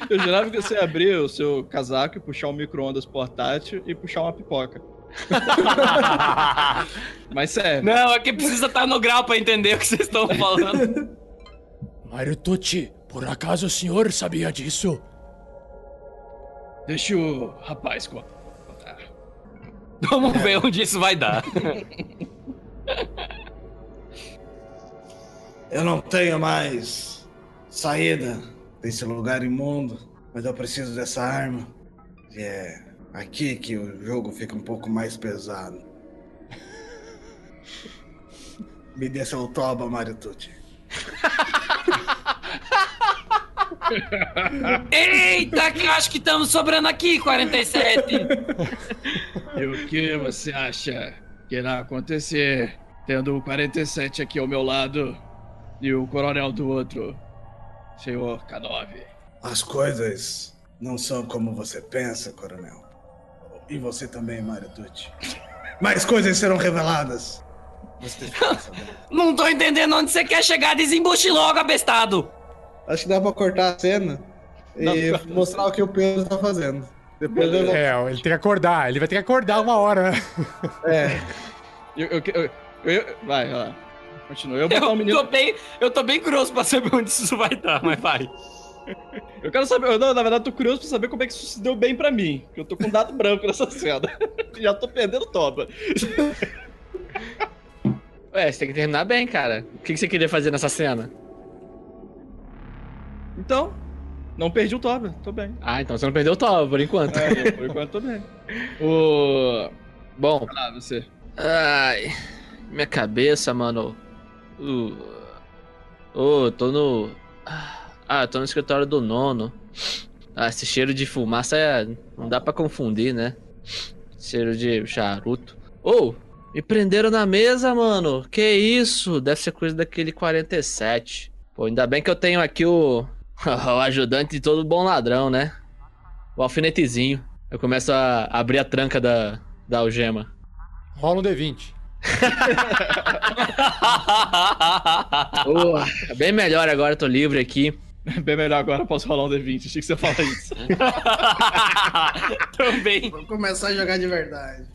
Eu jurava que você ia abrir o seu casaco e puxar um micro-ondas portátil e puxar uma pipoca. Mas sério. Não, é que precisa estar no grau pra entender o que vocês estão falando. Mário Tucci, por acaso o senhor sabia disso? Deixa o rapaz contar. Vamos ver onde isso vai dar. Eu não tenho mais saída desse lugar imundo, mas eu preciso dessa arma. E é aqui que o jogo fica um pouco mais pesado. Me dê seu toba, Mario Tucci. Eita, que eu acho que estamos sobrando aqui, 47. E o que você acha que irá acontecer tendo o 47 aqui ao meu lado e o coronel do outro, senhor K9? As coisas não são como você pensa, coronel. E você também, Mario Tucci. Mais coisas serão reveladas. Você. Não tô entendendo onde você quer chegar, desembuche logo, abestado. Acho que dá pra cortar a cena e mostrar o que o Pedro tá fazendo. Depois eu. É, ele tem que acordar. Ele vai ter que acordar uma hora, né? É, Eu, eu, eu, eu- vai, vai lá. Continua. Eu Eu menino. tô, bem, eu tô bem curioso pra saber onde isso vai dar, mas vai. Eu quero saber. eu- Não, na verdade, eu tô curioso pra saber como é que isso se deu bem pra mim. Porque eu tô com dado branco nessa cena. Já tô perdendo toba. Ué, você tem que terminar bem, cara. O que você queria fazer nessa cena? Então, não perdi o toba. Tô bem. Ah, então você não perdeu o top, por enquanto. É, por enquanto tô bem. O. Bom, Ah, você. ai, minha cabeça, mano. Uh, Ô, tô no. Ah, tô no escritório do nono. Ah, esse cheiro de fumaça é... não dá pra confundir, né? Cheiro de charuto. Ô, me prenderam na mesa, mano. Que isso? Deve ser coisa daquele 47. Pô, ainda bem que eu tenho aqui o. o ajudante de todo bom ladrão, né? O alfinetezinho. Eu começo a abrir a tranca da, da algema. Rola um D20. Boa. Bem melhor agora, tô livre aqui. Bem melhor agora, posso rolar um D20. Achei que você ia falar isso. Também. vou começar a jogar de verdade.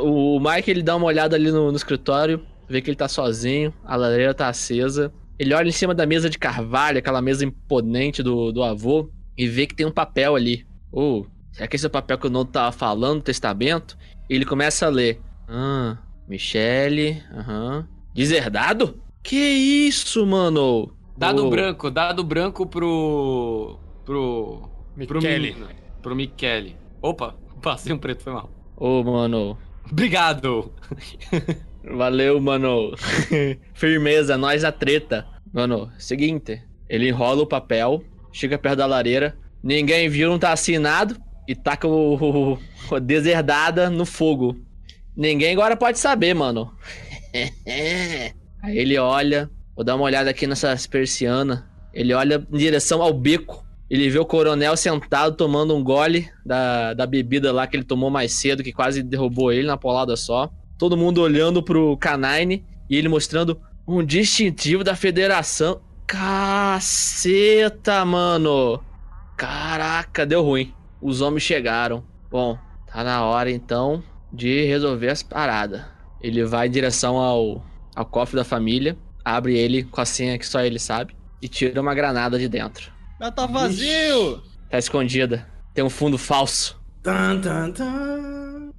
O Mike ele dá uma olhada ali no, no escritório, vê que ele tá sozinho, a lareira tá acesa. Ele olha em cima da mesa de carvalho, aquela mesa imponente do, do avô, e vê que tem um papel ali. Ô, será que esse é o papel que o Nono tava falando, testamento? E ele começa a ler. Ah, Michele, aham. Deserdado? Que isso, mano? Dado Ô, branco, dado branco pro. pro. pro Michele. menino. Pro Michele. Opa, passei um preto, foi mal. Ô, mano. Obrigado. Valeu, mano. Firmeza, nós a treta. Mano, seguinte. Ele enrola o papel, chega perto da lareira, ninguém viu, não tá assinado, e taca o, o- deserdada no fogo. Ninguém agora pode saber, mano. Aí ele olha, vou dar uma olhada aqui nessas persianas. Ele olha em direção ao beco. Ele vê o coronel sentado tomando um gole da, da bebida lá que ele tomou mais cedo, que quase derrubou ele na polada só. Todo mundo olhando pro Canine e ele mostrando um distintivo da federação. Caceta, mano! Caraca, deu ruim. Os homens chegaram. Bom, tá na hora então de resolver as paradas. Ele vai em direção ao, ao cofre da família, abre ele com a senha que só ele sabe e tira uma granada de dentro. Ela tá vazio! Tá escondida. Tem um fundo falso. Tan, tan, tan.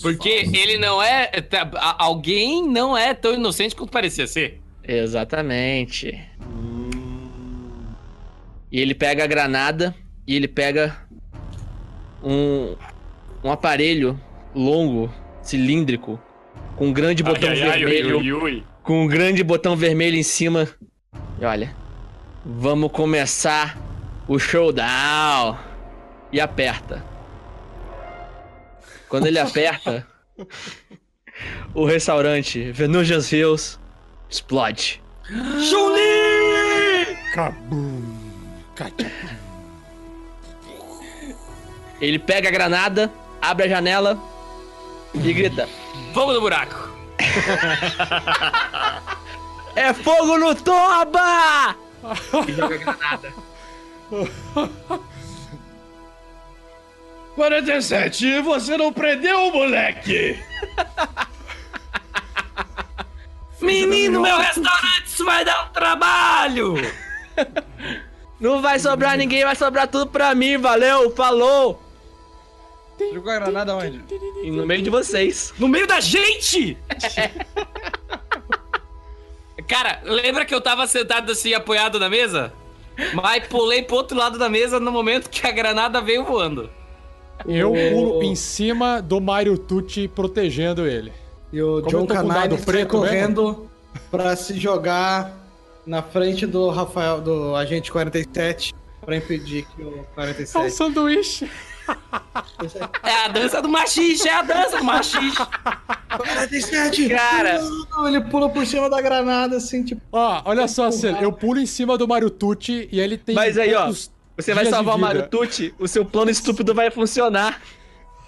Porque falsos. ele não é. tá, Alguém não é tão inocente quanto parecia ser. Exatamente. E ele pega a granada e ele pega um, um aparelho longo, cilíndrico, com um grande botão vermelho. Com um grande botão vermelho em cima. E olha. Vamos começar o showdown. E aperta. Quando ele aperta, o restaurante Venusians Hills explode. Cabum. Catia. Ele pega a granada, abre a janela e grita: Fogo no buraco. É fogo no toba! E joga a granada. 47, você não prendeu o moleque! Menino, meu restaurante, isso vai dar um trabalho! Não vai sobrar ninguém, vai sobrar tudo pra mim, valeu, falou! Jogou a granada onde? E no meio de vocês. No meio da gente! Cara, lembra que eu tava sentado assim, apoiado na mesa? Mas pulei pro outro lado da mesa no momento que a granada veio voando. Eu pulo em cima do Mario Tucci protegendo ele. E o Como John o Canine preto correndo pra se jogar na frente do Rafael, do agente 47, pra impedir que o É um 47. sanduíche. É a dança do machixe, é a dança do machixe. 47! Cara. Não, ele pula por cima da granada, assim, tipo. Ó, olha só, Celo, eu pulo em cima do Mario Tucci e ele tem. Mas aí, ó, Você vai salvar o. Mario Tucci, o seu plano estúpido vai funcionar.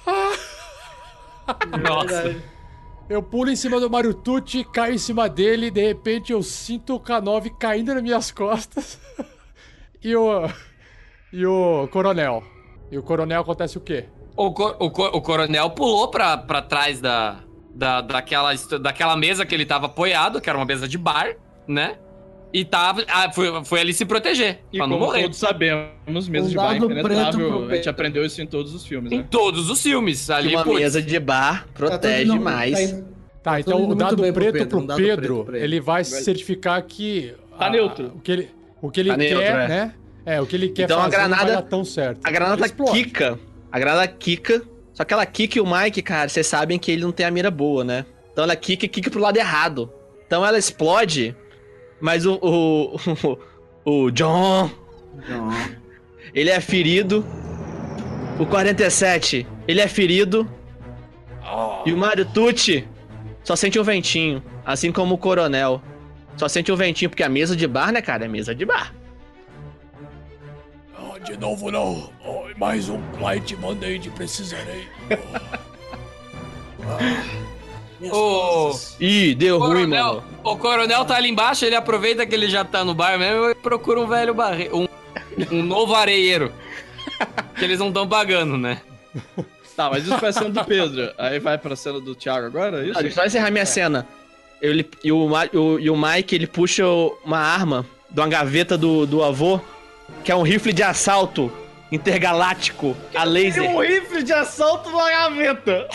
Nossa. Eu pulo em cima do Mario Tucci, caio em cima dele, de repente eu sinto o K9 caindo nas minhas costas. e o. E o Coronel. E o Coronel acontece o quê? O, co- o, co- o coronel pulou pra, pra trás da, da, daquela, daquela mesa que ele tava apoiado, que era uma mesa de bar, né? E tava, ah, foi, foi ali se proteger, E pra não como morrer. todos sabemos, mesas Um de bar preto impenetrável. A gente aprendeu isso em todos os filmes, Em né? todos os filmes. Que Ali, uma putz, mesa de bar protege Tá tudo- não, mais. tá Tá, Tá então o dado bem pro preto Pedro, pro um dado Pedro, preto ele. ele vai certificar que. Tá a- neutro. O que ele, o que ele Tá quer, neutro, é. né? É, o que ele quer Então a fazer não granada- vai dar tão certo. A granada Explode. quica. A granada quica. Só que ela quica e o Mike, cara, vocês sabem que ele não tem a mira boa, né? Então ela quica e quica pro lado errado. Então ela explode, mas o. O, o, John. Ele é ferido. O 47, ele é ferido. E o Mario Tucci só sente um ventinho. Assim como o Coronel. Só sente um ventinho, porque a mesa de bar, né, cara? É mesa de bar. De novo não. Oh, mais um Light Band-Aid precisarei. o, Ih, deu ruim, coronel, mano. o coronel tá ali embaixo, ele aproveita que ele já tá no bar mesmo e procura um velho barre... um, um novo areieiro. que eles não estão pagando, né? Tá, mas isso foi a cena do Pedro. Aí vai pra cena do Thiago agora, é isso? Ah, deixa eu só encerrar minha cena. Ele, e, o, e o Mike, ele puxa uma arma de uma gaveta do, do avô, que é um rifle de assalto intergaláctico a laser. um rifle de assalto na gaveta.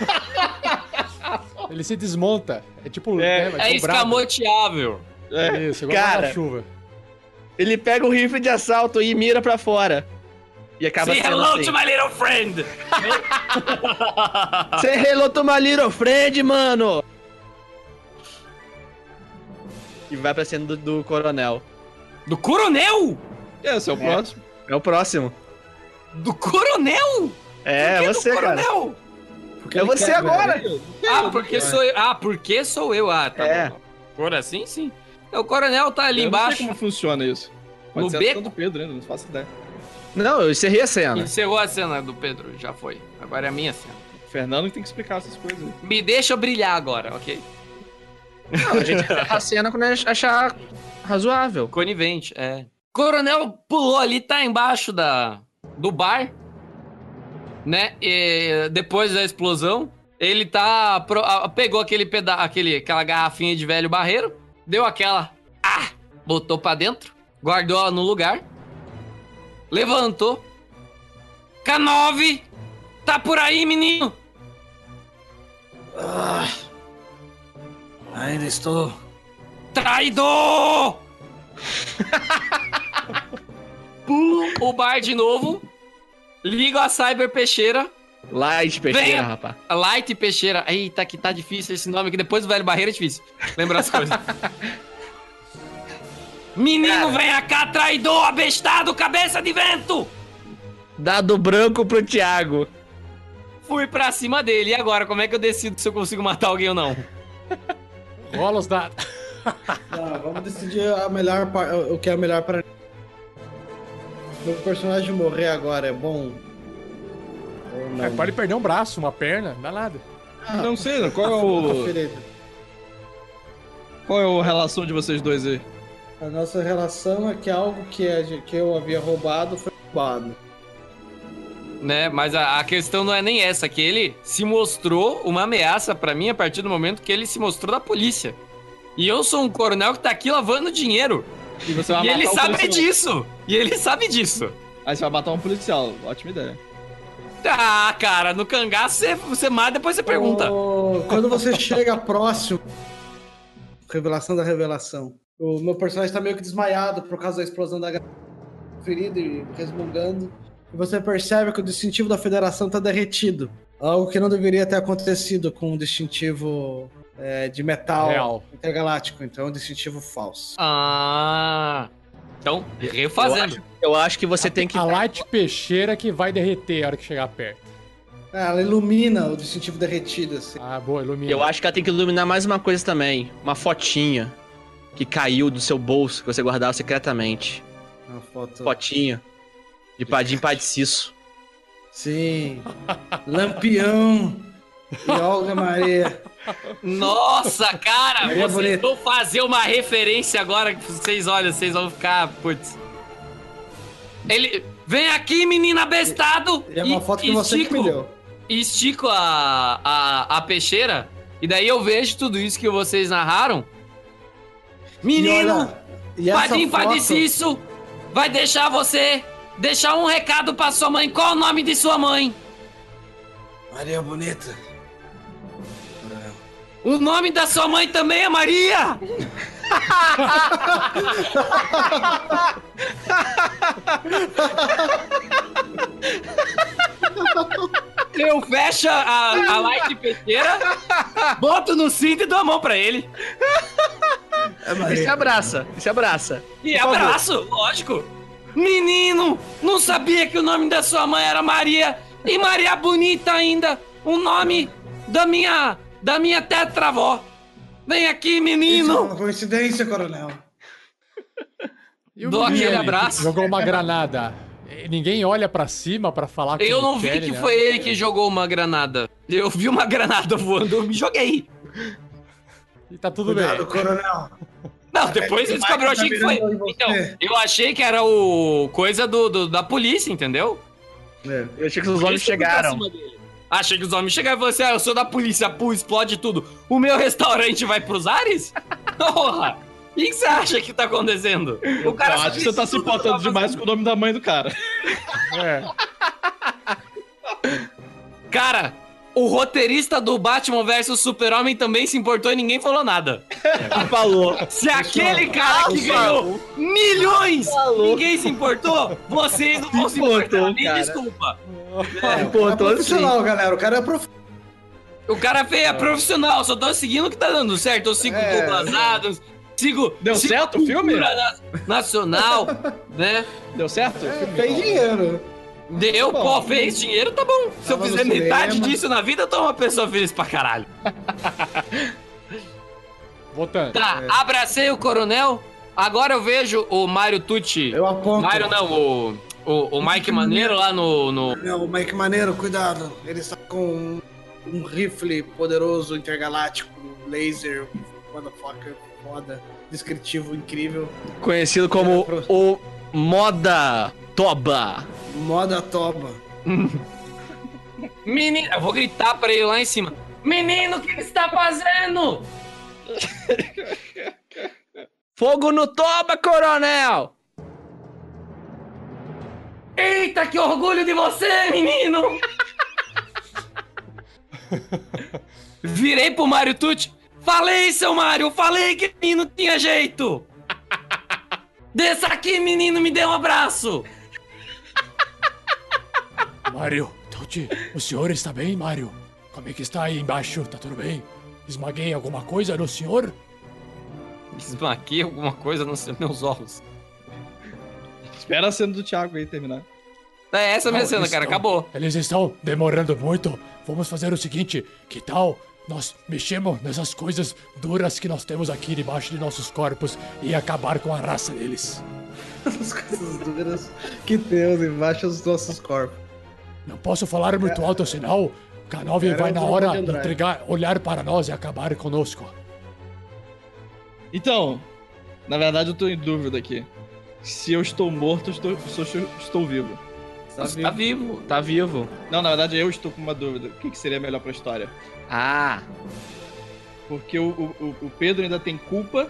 Ele se desmonta. É tipo. É, né, É um escamoteável. É. Isso, igual Cara. na chuva. Ele pega o rifle de assalto e mira pra fora. E acaba Say hello assim. to my little friend! Say hello to my little friend, mano! E vai pra cena do, do coronel. Do coronel? Esse é o próximo. É o próximo. Do coronel? É, Por que você, do cara. coronel? Porque É ele você quer, agora. Ah, porque sou eu. Ah, porque sou eu. Ah, tá É. bom. Por assim, sim. O coronel tá ali eu embaixo. não sei como funciona isso. Pode No ser a beco? do Pedro ainda, não faço ideia. Não, eu encerrei a cena. Encerrou a cena do Pedro, já foi. Agora é a minha cena. O Fernando tem que explicar essas coisas. aí. Me deixa brilhar agora, ok? Não, a gente encerra a cena quando a gente achar razoável. Conivente, é. Coronel pulou ali, tá embaixo da, do bar, né? E depois da explosão, ele tá. pegou aquele peda aquele, aquela garrafinha de velho barreiro, deu aquela. Ah! Botou pra dentro, guardou ela no lugar. levantou. K9, tá por aí, menino? Ah, ainda estou. Traidor! Pulo o bar de novo. Ligo a Cyber Peixeira. Light peixeira, Venha. rapaz. Light Peixeira. Eita, que tá difícil esse nome aqui. Depois do Velho Barreira é difícil. Lembrar as coisas. Menino, venha cá, traidor, abestado, cabeça de vento! Dado branco pro Thiago. Fui pra cima dele. E agora, como é que eu decido se eu consigo matar alguém ou não? Rola os dados. Tá, vamos decidir a melhor o que é melhor para meu personagem morrer agora é bom ou não? É, pode perder um braço, uma perna, não dá nada. Ah, Não sei, qual é o. Qual é a relação de vocês dois aí? A nossa relação é que algo que, gen- que eu havia roubado foi roubado. Né? Mas a, a questão não é nem essa, que ele se mostrou uma ameaça pra mim a partir do momento que ele se mostrou da polícia. E eu sou um coronel que tá aqui lavando dinheiro. E você vai e ele matar o sabe policial. disso. E ele sabe disso. Aí você vai matar um policial. Ótima ideia. Ah, cara, no cangaço você, você mata depois você pergunta. Ô, quando você chega próximo. Revelação da revelação. O meu personagem tá meio que desmaiado por causa da explosão da ferido e resmungando. E você percebe que o distintivo da federação tá derretido. Algo que não deveria ter acontecido com um distintivo é, de metal Real. intergaláctico. Então é um distintivo falso. Ah. Então, refazendo. Eu acho que você tem que. A light peixeira que vai derreter a hora que chegar perto. É, ela ilumina o distintivo derretido, assim. Ah, boa, ilumina. Eu acho que ela tem que iluminar mais uma coisa também. Uma fotinha que caiu do seu bolso, que você guardava secretamente. Uma foto. Fotinha. De Padim Padiciço. Sim. Lampião. E Olga Maria. Nossa, cara, Maria vocês vão fazer uma referência agora que vocês olham, vocês vão ficar, putz. Ele, vem aqui, menina bestado. E é uma foto que você que estico- me deu. Estico a, a, a peixeira e daí eu vejo tudo isso que vocês narraram. E Menino, olha, e essa Padim foto- Padiciço vai deixar você deixar um recado pra sua mãe. Qual o nome de sua mãe? Maria Bonita. O nome da sua mãe também é Maria! Eu fecho a, a light peixeira, boto no cinto e dou a mão pra ele. E se abraça, e se abraça. E Por favor. abraço, lógico. Menino, não sabia que o nome da sua mãe era Maria. E Maria Bonita ainda, o nome da minha, da minha tetravó. Vem aqui, Isso é menino. uma coincidência, coronel. Dou menino aquele abraço. Jogou uma granada. E Ninguém olha pra cima pra falar Eu não vi querem, que né? foi ele que jogou uma granada. Eu vi uma granada voando, eu me joguei. E tá tudo Cuidado, bem. coronel. Não, depois eu descobri, eu achei que foi. Tá Então, eu achei que era o coisa do, do- da polícia, entendeu? É. Eu achei que os pra chegaram. cima Achei que os homens chegaram e falaram assim: ah, eu sou da polícia, pô, explode tudo. O meu restaurante vai pros ares? Porra! O que você acha que tá acontecendo? O Eu acho que você tá se importando demais com o nome da mãe do cara. É. Cara, o roteirista do Batman vs Super-Homem também se importou e ninguém falou nada. Falou. Se aquele cara que ganhou milhões, ninguém se importou, vocês não vão se importar. importou, Me cara. desculpa. É, Pô, é profissional, galera. O cara é prof... O cara fez é profissional, só tô seguindo o que tá dando certo. Eu sigo É. Douglas Adams, sigo. Deu sigo certo o filme? Nacional, né? Deu certo? tem dinheiro. Deu, Bom. pô, fez dinheiro, tá bom. Se eu fizer metade cinema. disso na vida, eu tô uma pessoa feliz pra caralho. Voltando. Tá, abracei o coronel. Agora eu vejo o Mário Tucci. Eu aponto. Mário não, o, o, o Mike Maneiro lá no, no. Não, o Mike Maneiro, cuidado. Ele está com um, um rifle poderoso intergaláctico, laser, motherfucker, foda, descritivo incrível. Conhecido como o Moda Toba. Moda toba. Menino, eu vou gritar pra ele lá em cima. Menino, o que você está fazendo? Fogo no Toba, coronel! Eita, que orgulho de você, menino! Virei pro Mário Tucci. Falei, seu Mário, falei que menino tinha jeito! Desça aqui, menino, me dê um abraço! Mário, Tuti, o senhor está bem, Mário? Como é que está aí embaixo? Tá tudo bem? Esmaguei alguma coisa no senhor? Esmaquei alguma coisa nos meus olhos. Espera a cena do Thiago aí terminar. É essa a minha Não, cena, cara, estão- acabou. Eles estão demorando muito. Vamos fazer o seguinte: que tal nós mexemos nessas coisas duras que nós temos aqui debaixo de nossos corpos e acabar com a raça deles? As coisas duras que temos embaixo dos nossos corpos. Não posso falar muito alto, senão o K9 Era vai na hora entregar, olhar para nós e acabar conosco. Então, na verdade eu tô em dúvida aqui. Se eu estou morto, estou, se eu estou vivo. Você tá vivo. Tá vivo. Não, na verdade eu estou com uma dúvida. O que, que seria melhor pra história? Ah, Porque o, o, o Pedro ainda tem culpa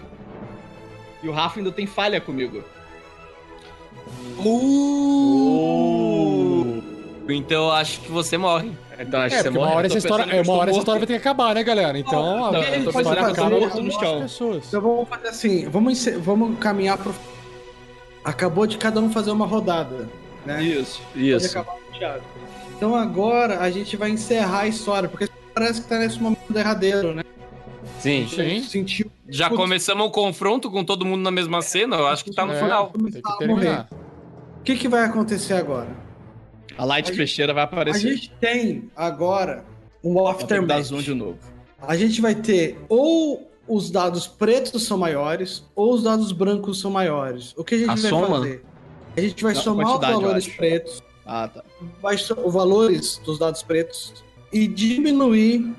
e o Rafa ainda tem falha comigo. Então eu acho que você morre. então acho É, que você porque uma morre. hora essa história, é, uma hora essa história vai ter que acabar, né, galera? Então, a, Não, a ele pode história acaba morto com no as chão. pessoas. Então vamos fazer assim, vamos, vamos caminhar pro. Acabou de cada um fazer uma rodada, né? Isso. Pode Isso. Então agora a gente vai encerrar a história, porque parece que tá nesse momento derradeiro, né? Sim. Sim. Sentiu. Já Putz. começamos o confronto com todo mundo na mesma cena, eu acho que tá no É, final. Tem que terminar. O que, que vai acontecer agora? A Light A gente- Peixeira vai A aparecer. gente tem agora um aftermath. zoom de novo. A gente vai ter ou os dados pretos são maiores ou os dados brancos são maiores. O que a gente A vai soma? fazer? A gente vai somar os valores pretos, Ah, tá. vai so- os valores dos dados pretos e diminuir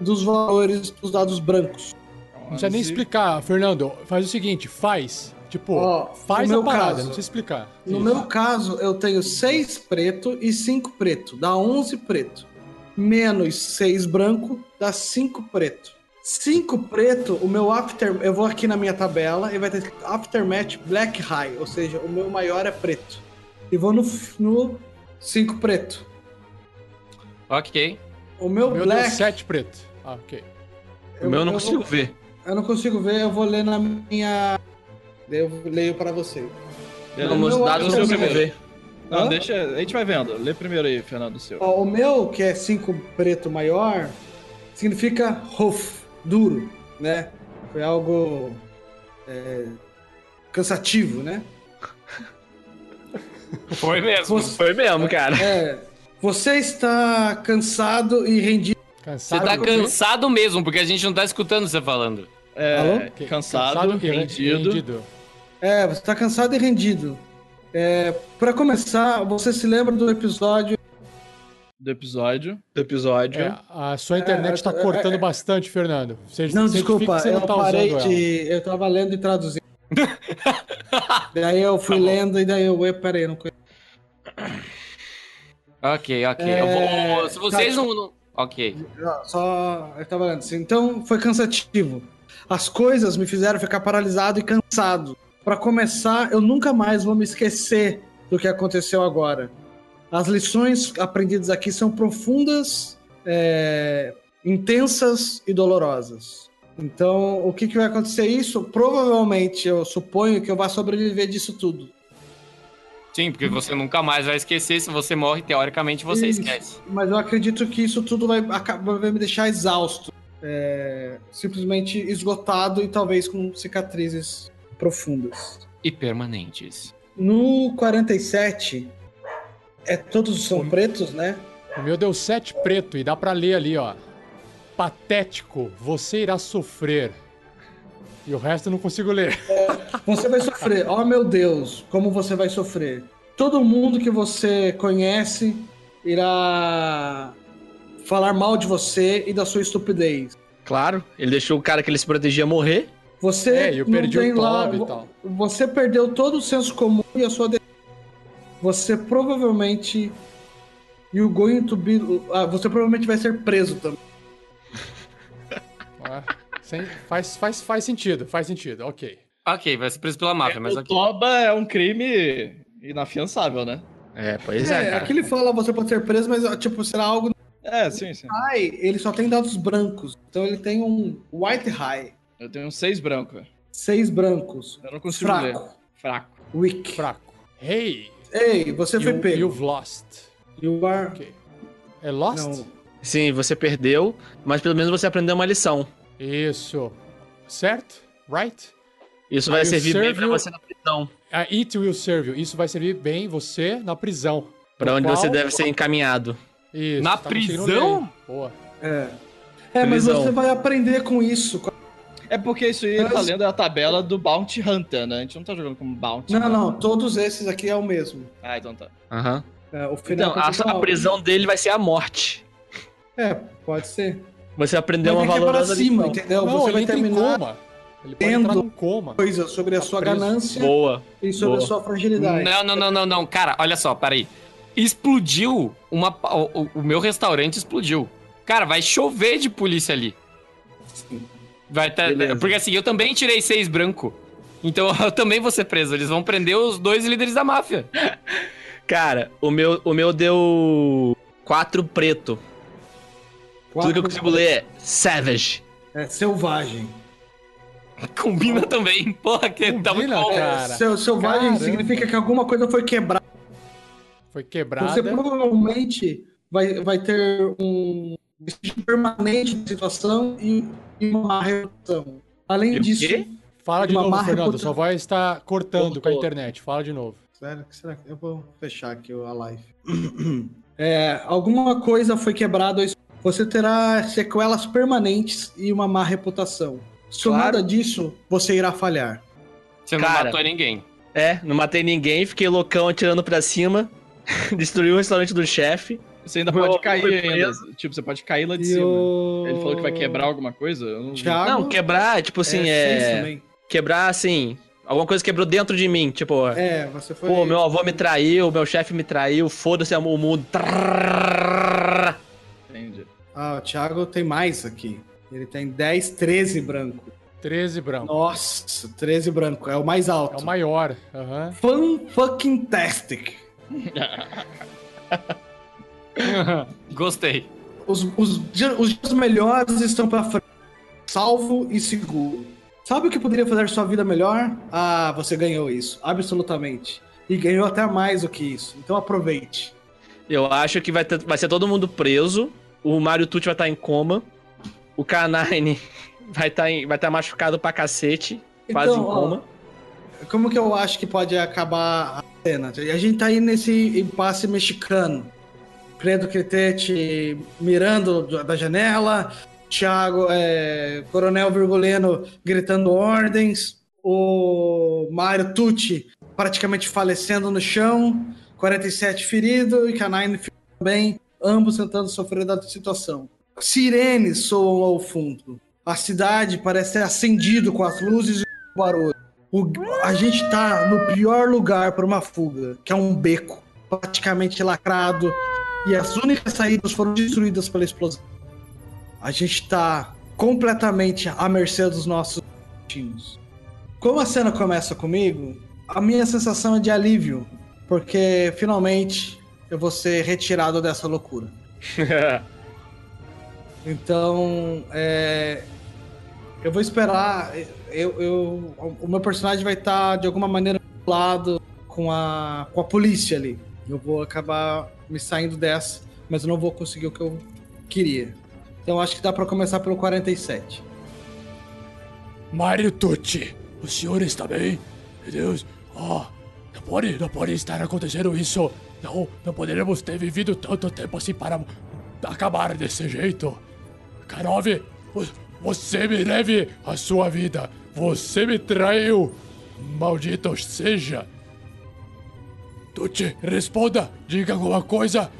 dos valores dos dados brancos. Não precisa nem explicar, Fernando. Faz o seguinte, faz. Tipo, Ó, faz no a meu parada, caso- não precisa explicar. No Isso. meu caso, eu tenho 6 preto e 5 preto, dá 11 preto. Menos 6 branco, dá 5 preto. 5 preto, o meu after. Eu vou aqui na minha tabela e vai ter escrito aftermath black high, ou seja, o meu maior é preto. E vou no 5 preto. Ok. O meu, O meu black. deu 7 preto. Ah, ok. O meu eu não eu consigo vou- ver. Eu não consigo ver, eu vou ler na minha. Eu leio para você. Beleza. Não, meus meu dados eu é não consigo primeiro. ver. Não, Hã? deixa. A gente vai vendo. Lê primeiro aí, Fernando, o seu. Ó, o meu, que é 5 preto maior, significa rough, duro, né? Foi algo é, cansativo, né? Foi mesmo. Foi mesmo, cara. é, você está cansado e rendido. Você Cansado. tá de- cansado mesmo, porque a gente não tá escutando você falando. É, Alô? que- cansado, e rendido. É, você está cansado e rendido. É, para começar, você se lembra do episódio. do episódio. Do episódio. É, a sua internet tá é, cortando é, é. bastante, Fernando. Você, Não, certifique desculpa, você eu não tá parei usando ela. de. Eu tava lendo e traduzindo. daí eu fui lendo e daí eu. peraí, não conheço. Ok, ok. É, vou. Se vocês tá. não. não- Ok. Só. Eu tava lendo assim. Então foi cansativo. As coisas me fizeram ficar paralisado e cansado. Pra começar, eu nunca mais vou me esquecer do que aconteceu agora. As lições aprendidas aqui são profundas, é, intensas e dolorosas. Então, o que, que vai acontecer isso? Provavelmente, eu suponho que eu vá sobreviver disso tudo. Sim, porque você nunca mais vai esquecer. Se você morre, teoricamente você Isso. esquece. Mas eu acredito que isso tudo vai, acabar, vai me deixar exausto. É, simplesmente esgotado e talvez com cicatrizes profundas. E permanentes. No 47, é, todos são pretos, né? O meu deu 7 preto e dá pra ler ali, ó. Patético, você irá sofrer. E o resto eu não consigo ler. Você vai sofrer. Oh, meu Deus, como você vai sofrer. Todo mundo que você conhece irá falar mal de você e da sua estupidez. Claro, ele deixou o cara que ele se protegia morrer. Você É, e eu não perdi o tem lá, e tal. Você perdeu todo o senso comum e a sua de... Você provavelmente you going to be ah, você provavelmente vai ser preso também. faz, faz, faz sentido, faz sentido, ok. Ok, vai ser preso pela máfia, é, mas o ok. Toba é um crime inafiançável, né? É, pois é. É, é aqui ele fala, você pode ser preso, mas tipo, será algo. É, sim, sim. Ai, ele só tem dados brancos. Então ele tem um white high. Eu tenho seis brancos. Seis brancos. Eu não consigo Fraco. ler. Fraco. Weak. Fraco. Hey! Ei, hey, você you, foi pego. You've lost. You are. Okay. É lost? Não. Sim, você perdeu, mas pelo menos você aprendeu uma lição. Isso. Certo? Right? Isso vai servir bem pra você na prisão. A It will serve you. Isso vai servir bem você na prisão. Pra onde qual... você deve ser encaminhado. Isso, na tá prisão? Boa. É. É, prisão. mas você vai aprender com isso. É porque isso aí mas... tá lendo a tabela do Bounty Hunter, né? A gente não tá jogando como Bounty. Não, Hunter. não, todos esses aqui é o mesmo. Ah, então tá. Aham. Uhum. É, então, a, a prisão dele vai ser a morte. É, pode ser. Você aprendeu uma valorosa para cima, lição. entendeu? Não, você vai terminar coma. Ele pode entrar num coma. Coisa sobre a sua ganância boa, e sobre boa. a sua fragilidade. Não, não, não, não, não. Cara, olha só, peraí. Explodiu uma. O, o meu restaurante explodiu. Cara, vai chover de polícia ali. Vai tá... Porque assim, eu também tirei seis branco. Então eu também vou ser preso. Eles vão prender os dois líderes da máfia. Cara, o meu, o meu deu quatro preto. Quatro... Tudo que eu consigo ler é Savage. É selvagem. Combina também. Porra, que Combina, tá muito bom. Cara. Seu, selvagem Caramba. significa que alguma coisa foi quebrada. Foi quebrada. Você provavelmente vai, vai ter um permanente de situação e, uma redução. Além e disso. Fala de novo, Fernando. Sua voz está cortando com a internet. Fala de novo. Sério? que será que... Eu vou fechar aqui a live. é, alguma coisa foi quebrada ou você terá sequelas permanentes e uma má reputação. Se claro. disso, você irá falhar. Você não Cara, matou ninguém. É, não matei ninguém, fiquei loucão atirando para cima, destruiu o restaurante do chefe. Você ainda pode cair ainda. Tipo, você pode cair lá de cima. Ele falou que vai quebrar alguma coisa? Eu não... Thiago, não, quebrar, tipo assim, é. é... Quebrar, assim. Alguma coisa quebrou dentro de mim, tipo. É, você foi. Pô, meu avô me traiu, meu chefe me traiu, foda-se o mundo. Trrr ah, o Thiago tem mais aqui. Ele tem 10, 13 branco. 13 branco. Nossa, 13 branco. É o mais alto. É o maior. Uhum. Fun fucking tastic. Gostei. Os, os, os dias melhores estão para frente. Salvo e seguro. Sabe o que poderia fazer sua vida melhor? Ah, você ganhou isso. Absolutamente. E ganhou até mais do que isso. Então aproveite. Eu acho que vai, ter, vai ser todo mundo preso o Mario Tucci vai estar em coma. O Canine vai estar vai tá machucado pra cacete. Quase Então, em ó, coma. Como que eu acho que pode acabar a cena? A gente tá aí nesse impasse mexicano. Pedro Cretete mirando do- da janela, Thiago, é, Coronel Virguleno gritando ordens, o Mário Tucci praticamente falecendo no chão, 47 ferido e Canine também, ambos tentando sofrer da situação. Sirenes soam ao fundo. A cidade parece ser acendido com as luzes e o barulho. O- a gente tá no pior lugar para uma fuga, que é um beco, praticamente lacrado, e as únicas saídas foram destruídas pela explosão. A gente tá completamente à mercê dos nossos destinos. Como a cena começa comigo, a minha sensação é de alívio, porque finalmente eu vou ser retirado dessa loucura. Então, é, eu vou esperar. Eu, eu- o meu personagem vai estar de alguma maneira lado com a, com a polícia ali. Eu vou acabar me saindo dessa, mas eu não vou conseguir o que eu queria. Então acho que dá pra começar pelo 47. Mário Tucci, o senhor está bem? Meu Deus, ah, não pode, não pode estar acontecendo isso. Não, não poderemos ter vivido tanto tempo assim para acabar desse jeito. Karov, vo- você me deve a sua vida. Você me traiu. Maldito seja. Tucci, responda, diga alguma coisa.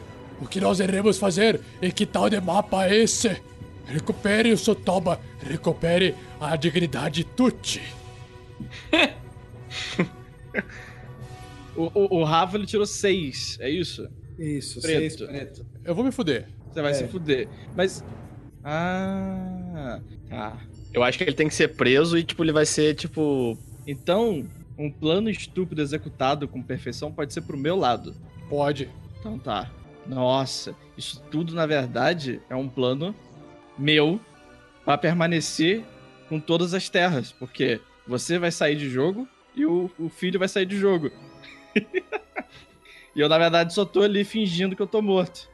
O que nós iremos fazer e que tal de mapa é esse? Recupere o Sotoba, recupere a dignidade Tucci. O, o, o Rafa ele tirou seis, é isso? Isso, Preto. seis preto. Eu vou me fuder. Você vai É. se fuder. Mas. Ah. Tá. Eu acho que ele tem que ser preso e, tipo, ele vai ser, tipo. Então, um plano estúpido executado com perfeição pode ser pro meu lado. Pode. Então tá. Nossa, isso tudo na verdade é um plano meu pra permanecer com todas as terras, porque você vai sair de jogo e o, o filho vai sair de jogo. E eu na verdade só tô ali fingindo que eu tô morto.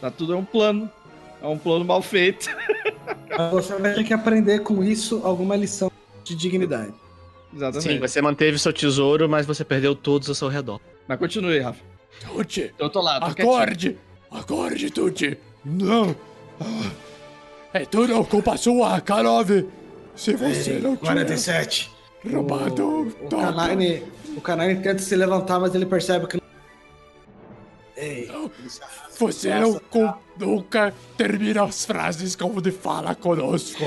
Tá tudo é um plano. É um plano mal feito. Você vai ter que aprender com isso alguma lição de dignidade. Exatamente. Sim, você manteve seu tesouro, mas você perdeu todos ao seu redor. Mas continue, Rafa. Tuti, Eu tô lá, tô quietinho. acorde! Acorde, Tuti! Não! É tudo culpa sua, Karov! Se você não tiver 47. roubado O, o. O Canine tenta se levantar, mas ele percebe que. Ei, Você não, com- nunca termina as frases como de fala conosco.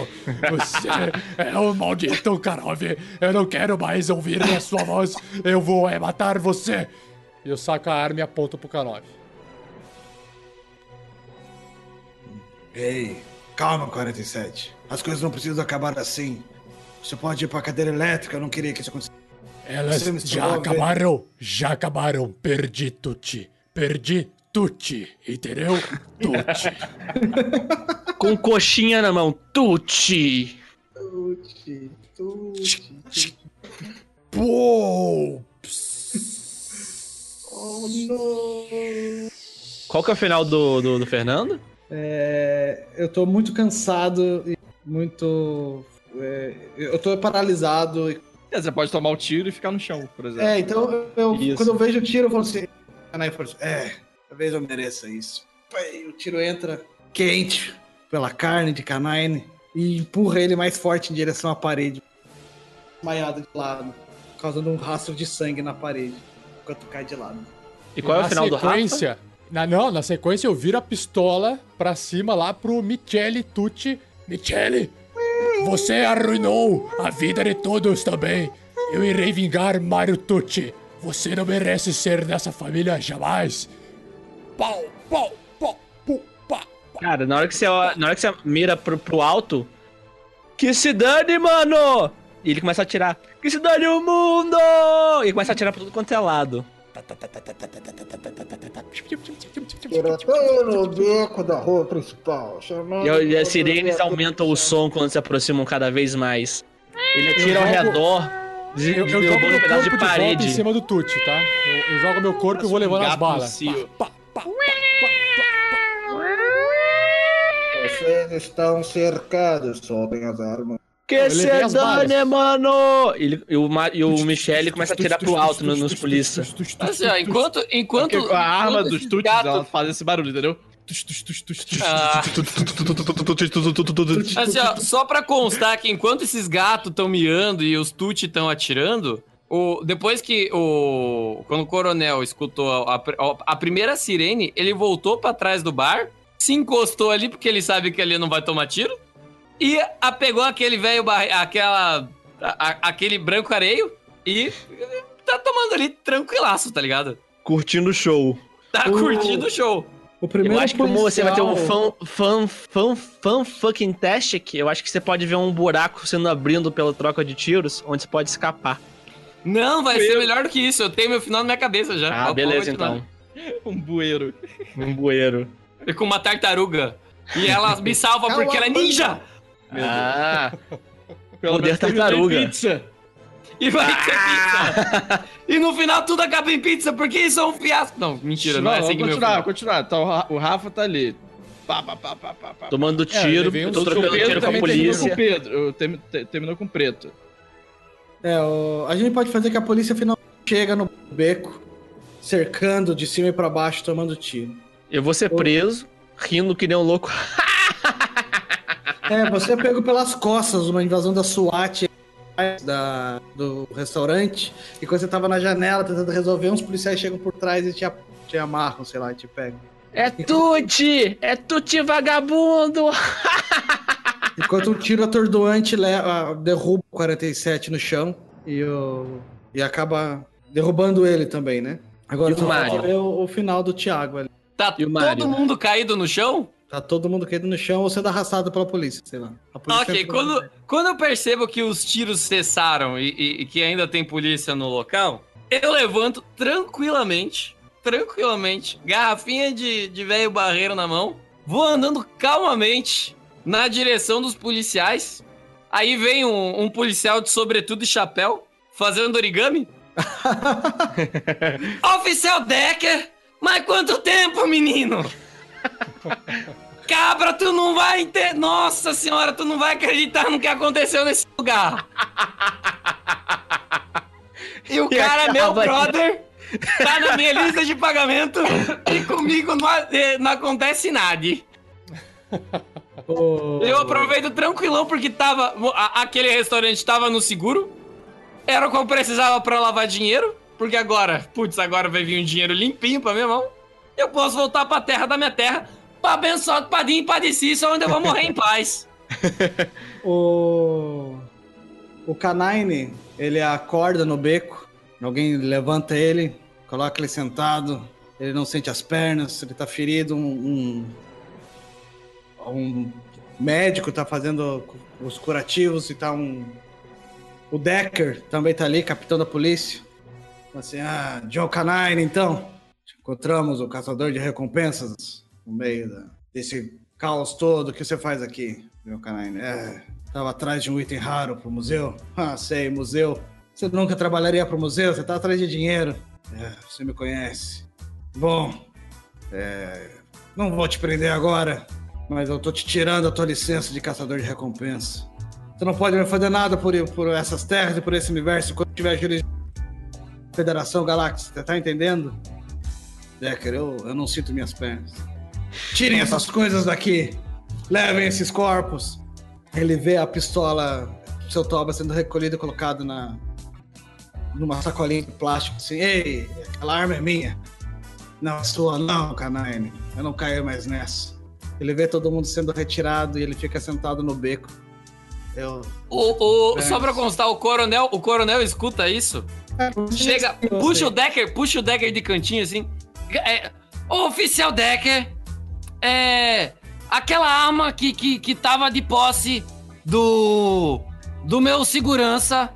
Você é um maldito, Karov. Eu não quero mais ouvir a sua voz. Eu vou é matar você. E eu saco a arma e aponto pro Karov. Ei, calma, 47. As coisas não precisam acabar assim. Você pode ir pra cadeira elétrica, eu não queria que isso acontecesse. Elas já acabaram, já acabaram. Perdi Tuti. Perdi Tuti. Entendeu? Tuti. Com coxinha na mão. Tuti! Pô! Qual que é o final do, do, do Fernando? É, eu tô muito cansado e muito. é, eu tô paralisado. É, você pode tomar o tiro e ficar no chão, por exemplo. É, então eu, quando eu vejo o tiro, eu falo assim. Fala assim, é, talvez eu mereça isso. O tiro entra quente pela carne de Canine e empurra ele mais forte em direção à parede. Desmaiado de lado, causando um rastro de sangue na parede, enquanto cai de lado. E qual é o na final do Rafa? sequência, na, não, na sequência eu viro a pistola pra cima lá pro Michele Tucci. Michele, você arruinou a vida de todos também. Eu irei vingar Mario Tucci. Você não merece ser dessa família jamais. Pau, pau, pau, pu, pá. Cara, na hora que você, na hora que você mira pro, pro alto. Que se dane, mano! E ele começa a atirar. Que se dane o mundo! E começa a atirar pra tudo quanto é lado. No beco da rua principal, chamando... E, e as sirenes aumentam o som quando se aproximam cada vez mais. Ele atira ao redor, Eu, eu jogo meu um pedaço corpo de de, volta em parede. cima do Tucci, tá? Eu, eu jogo meu corpo e vou levando as gato balas. cio. Pá, pá, pá, Vocês estão cercados, soltem as armas. Que Eu se levei as dane, balas. mano! Ele, e o, e o Michele começa a atirar pro alto no- nos polícia. Assim, ó, enquanto, enquanto, Porque a arma dos tuts, gatos- ela faz esse barulho, entendeu? Ah, assim, ó, só pra constar que enquanto esses gatos estão miando e os tuti estão atirando, o, depois que o. Quando o coronel escutou a, a- a primeira sirene, ele voltou pra trás do bar, se encostou ali, porque ele sabe que ali não vai tomar tiro, e a, pegou aquele velho barri- aquela. a- a- aquele branco areio e tá tomando ali tranquilaço, tá ligado? Curtindo o show. Tá O- curtindo o show. O primeiro eu acho que como você vai ter um policial- fan, fan, fan, fan fucking tastic, eu acho que você pode ver um buraco sendo abrindo pela troca de tiros, onde você pode escapar. Não, vai ser melhor do que isso. Eu tenho meu final na minha cabeça já. Ah, beleza então. Um bueiro. Um bueiro. E com uma tartaruga. E ela me salva porque ela é a ninja! Ah, Pelo Poder tartaruga. pizza. E vai ter pizza! E no final tudo acaba em pizza, porque isso é um fiasco. Não, mentira, não, é assim vamos que meu continuar, final. continuar. Então o Ra- o Rafa tá ali. Pá, pá, pá, pá, pá, pá. tomando eu tiro, tô O trocando tiro com a também terminou com polícia. Pedro. Eu termi- te- Terminou com o preto. É, o- a gente pode fazer que a polícia finalmente chega no beco, cercando de cima e pra baixo, tomando tiro. Eu vou ser preso, rindo que nem um louco. É, você é pego pelas costas uma invasão da SWAT da, do restaurante, e quando você tava na janela tentando resolver, uns policiais chegam por trás e te, te amarram, sei lá, e te pegam. É Tuti! É Tuti vagabundo! Enquanto um tiro atordoante leva, derruba o 47 no chão e, o, e acaba derrubando ele também, né? Agora E o ver o, o final do Thiago ali. Tá E o todo mundo caído no chão? Tá todo mundo caído no chão ou sendo arrastado pela polícia, sei lá. Polícia Ok, quando, quando eu percebo que os tiros cessaram e, e- e que ainda tem polícia no local, eu levanto tranquilamente tranquilamente, garrafinha de, de velho barreiro na mão, vou andando calmamente na direção dos policiais. Aí vem um, um policial de sobretudo e chapéu, fazendo origami. Oficial Decker, mas quanto tempo, menino? Cabra, tu não vai entender. Nossa senhora, tu não vai acreditar no que aconteceu nesse lugar. E o E cara, é meu brother, tá na minha lista de pagamento e comigo não, eh, não acontece nada. Ô, Eu aproveito tranquilão porque tava. a- aquele restaurante tava no seguro. Era o que eu precisava pra lavar dinheiro. Porque agora, putz, agora vai vir um dinheiro limpinho pra minha mão. Eu posso voltar pra terra da minha terra pra abençoar o Padim e Padecício, onde eu vou morrer em paz. O. O Canine, ele acorda no beco, alguém levanta ele, coloca ele sentado, ele não sente as pernas, ele tá ferido, um. Um, um médico tá fazendo os curativos e tá um. O Decker também tá ali, capitão da polícia. Assim, ah, John Canine, então. Encontramos o caçador de recompensas no meio da- desse caos todo. Que você faz aqui, John Canine? É, tava atrás de um item raro pro museu. Ah, sei, museu. Você nunca trabalharia pro museu, você tá atrás de dinheiro. É, você me conhece. Bom, é, não vou te prender agora, mas eu tô te tirando a tua licença de caçador de recompensa. Você não pode me fazer nada por, por essas terras e por esse universo quando tiver jurisdição. Federação você tá entendendo? Decker, eu, eu não sinto minhas pernas. Tirem essas coisas daqui. Levem esses corpos. Ele vê a pistola, seu toba sendo recolhido e colocado na numa sacolinha de plástico assim. Ei, aquela arma é minha. Não é sua, não, Canine. Eu não caio mais nessa. Ele vê todo mundo sendo retirado e ele fica sentado no beco. Eu. O, o, só pra constar, o coronel, o coronel escuta isso. Chega, puxa o Decker, puxa o Decker de cantinho assim. É, ô, oficial Decker, é. Aquela arma que, que, que tava de posse do. do meu segurança,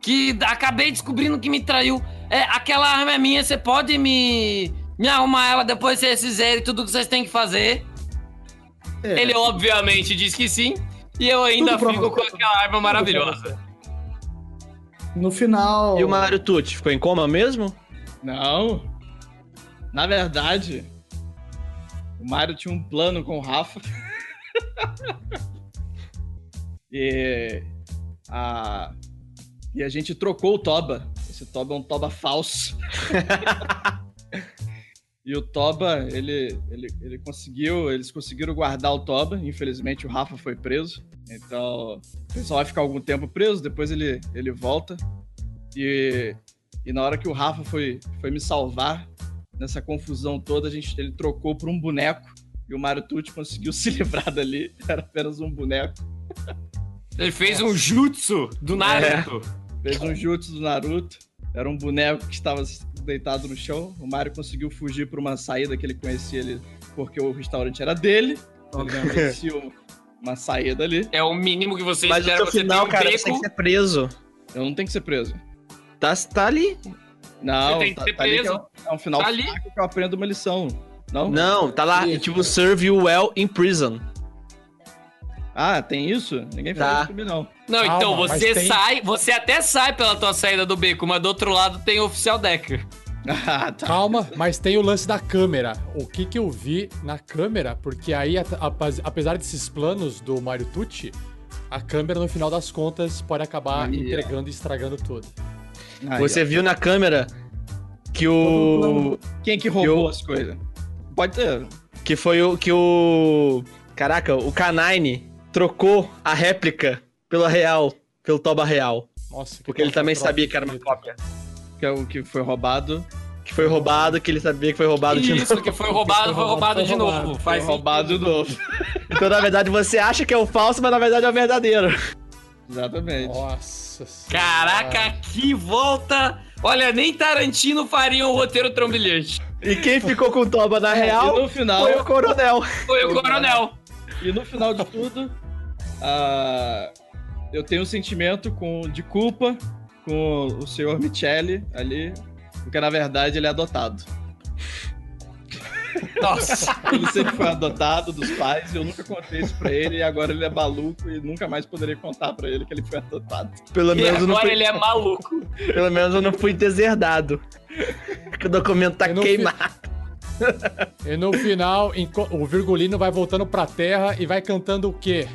que acabei descobrindo que me traiu. É, aquela arma é minha, você pode me. me arrumar ela depois que vocês fizerem tudo que vocês têm que fazer. É. Ele obviamente diz que sim. E eu ainda Tudo fico com aquela arma maravilhosa. No final. E o Mario Tucci ficou em coma mesmo? Não. Na verdade, o Mario tinha um plano com o Rafa. e a e a gente trocou o Toba. Esse Toba é um Toba falso. e o Toba, ele, ele, ele conseguiu, eles conseguiram guardar o Toba. Infelizmente o Rafa foi preso. Então, o pessoal vai ficar algum tempo preso, depois ele, ele volta. E e na hora que o Rafa foi, foi me salvar, nessa confusão toda, a gente, ele trocou por um boneco. E o Mario Tucci conseguiu se livrar dali. Era apenas um boneco. Ele fez um jutsu do Naruto. Fez um jutsu do Naruto. Era um boneco que estava deitado no chão. O Mario conseguiu fugir por uma saída que ele conhecia ali, porque o restaurante era dele. Ele conhecia uma saída ali. É o mínimo que você Mas no espera. seu Você final, um cara, você tem que ser preso. Eu não tenho que ser preso. Tá, tá ali. Não, Você tem que tá, ser tá é preso. um- é um final Tá ali. que eu aprendo uma lição. Não? Não, tá lá. Isso. Tipo, serve you well in prison. Ah, tem isso? Ninguém falou Tá. isso comigo, não. Não, Calma, então você tem- sai, você até sai pela tua saída do beco, mas do outro lado tem o oficial Decker. Ah, tá. Calma, mas tem o lance da câmera. O que que eu vi na câmera? Porque aí, apesar desses planos do Mario Tucci, a câmera, no final das contas, pode acabar ó. entregando e estragando tudo. Aí, Você ó. viu na câmera que o. Quem que roubou Eu- as coisas? Pode ter. Que foi o. Que o. Caraca, o Canine trocou a réplica pela real. Pelo Toba real. Nossa, que Porque ele também sabia que era uma cópia. Que é o que foi roubado. Que foi roubado, que ele sabia que foi roubado de Isso novo. que foi roubado, foi roubado de novo. Foi Faz roubado de novo. Então, na verdade, você acha que é o falso, mas na verdade é o verdadeiro. Exatamente. Nossa senhora. Caraca, que volta! Olha, nem Tarantino faria um roteiro trombilhante. E quem ficou com o Toba na real e no final, foi o coronel. Foi o coronel. e no final de tudo, ah, eu tenho um sentimento com, de culpa com o senhor Michele ali, porque na verdade ele é adotado. Nossa. Ele sempre foi adotado dos pais e eu nunca contei isso pra ele. E agora ele é maluco e nunca mais poderia contar pra ele que ele foi adotado. Pelo E menos, eu não agora fui, ele é maluco. pelo menos eu não fui deserdado. Que o documento tá queimado. E no final, o Virgulino vai voltando pra terra e vai cantando o quê?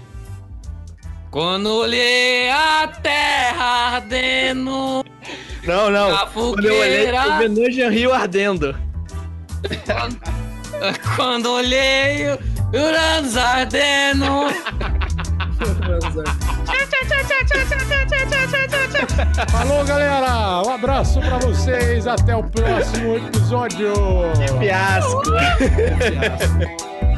Quando olhei a terra ardendo, Não, não. Quando eu olhei, vi Nojan Rio ardendo. Quando olhei Uranus ardendo. Falou, galera! Um abraço pra vocês. Até o próximo episódio. Fiasco. Fiasco.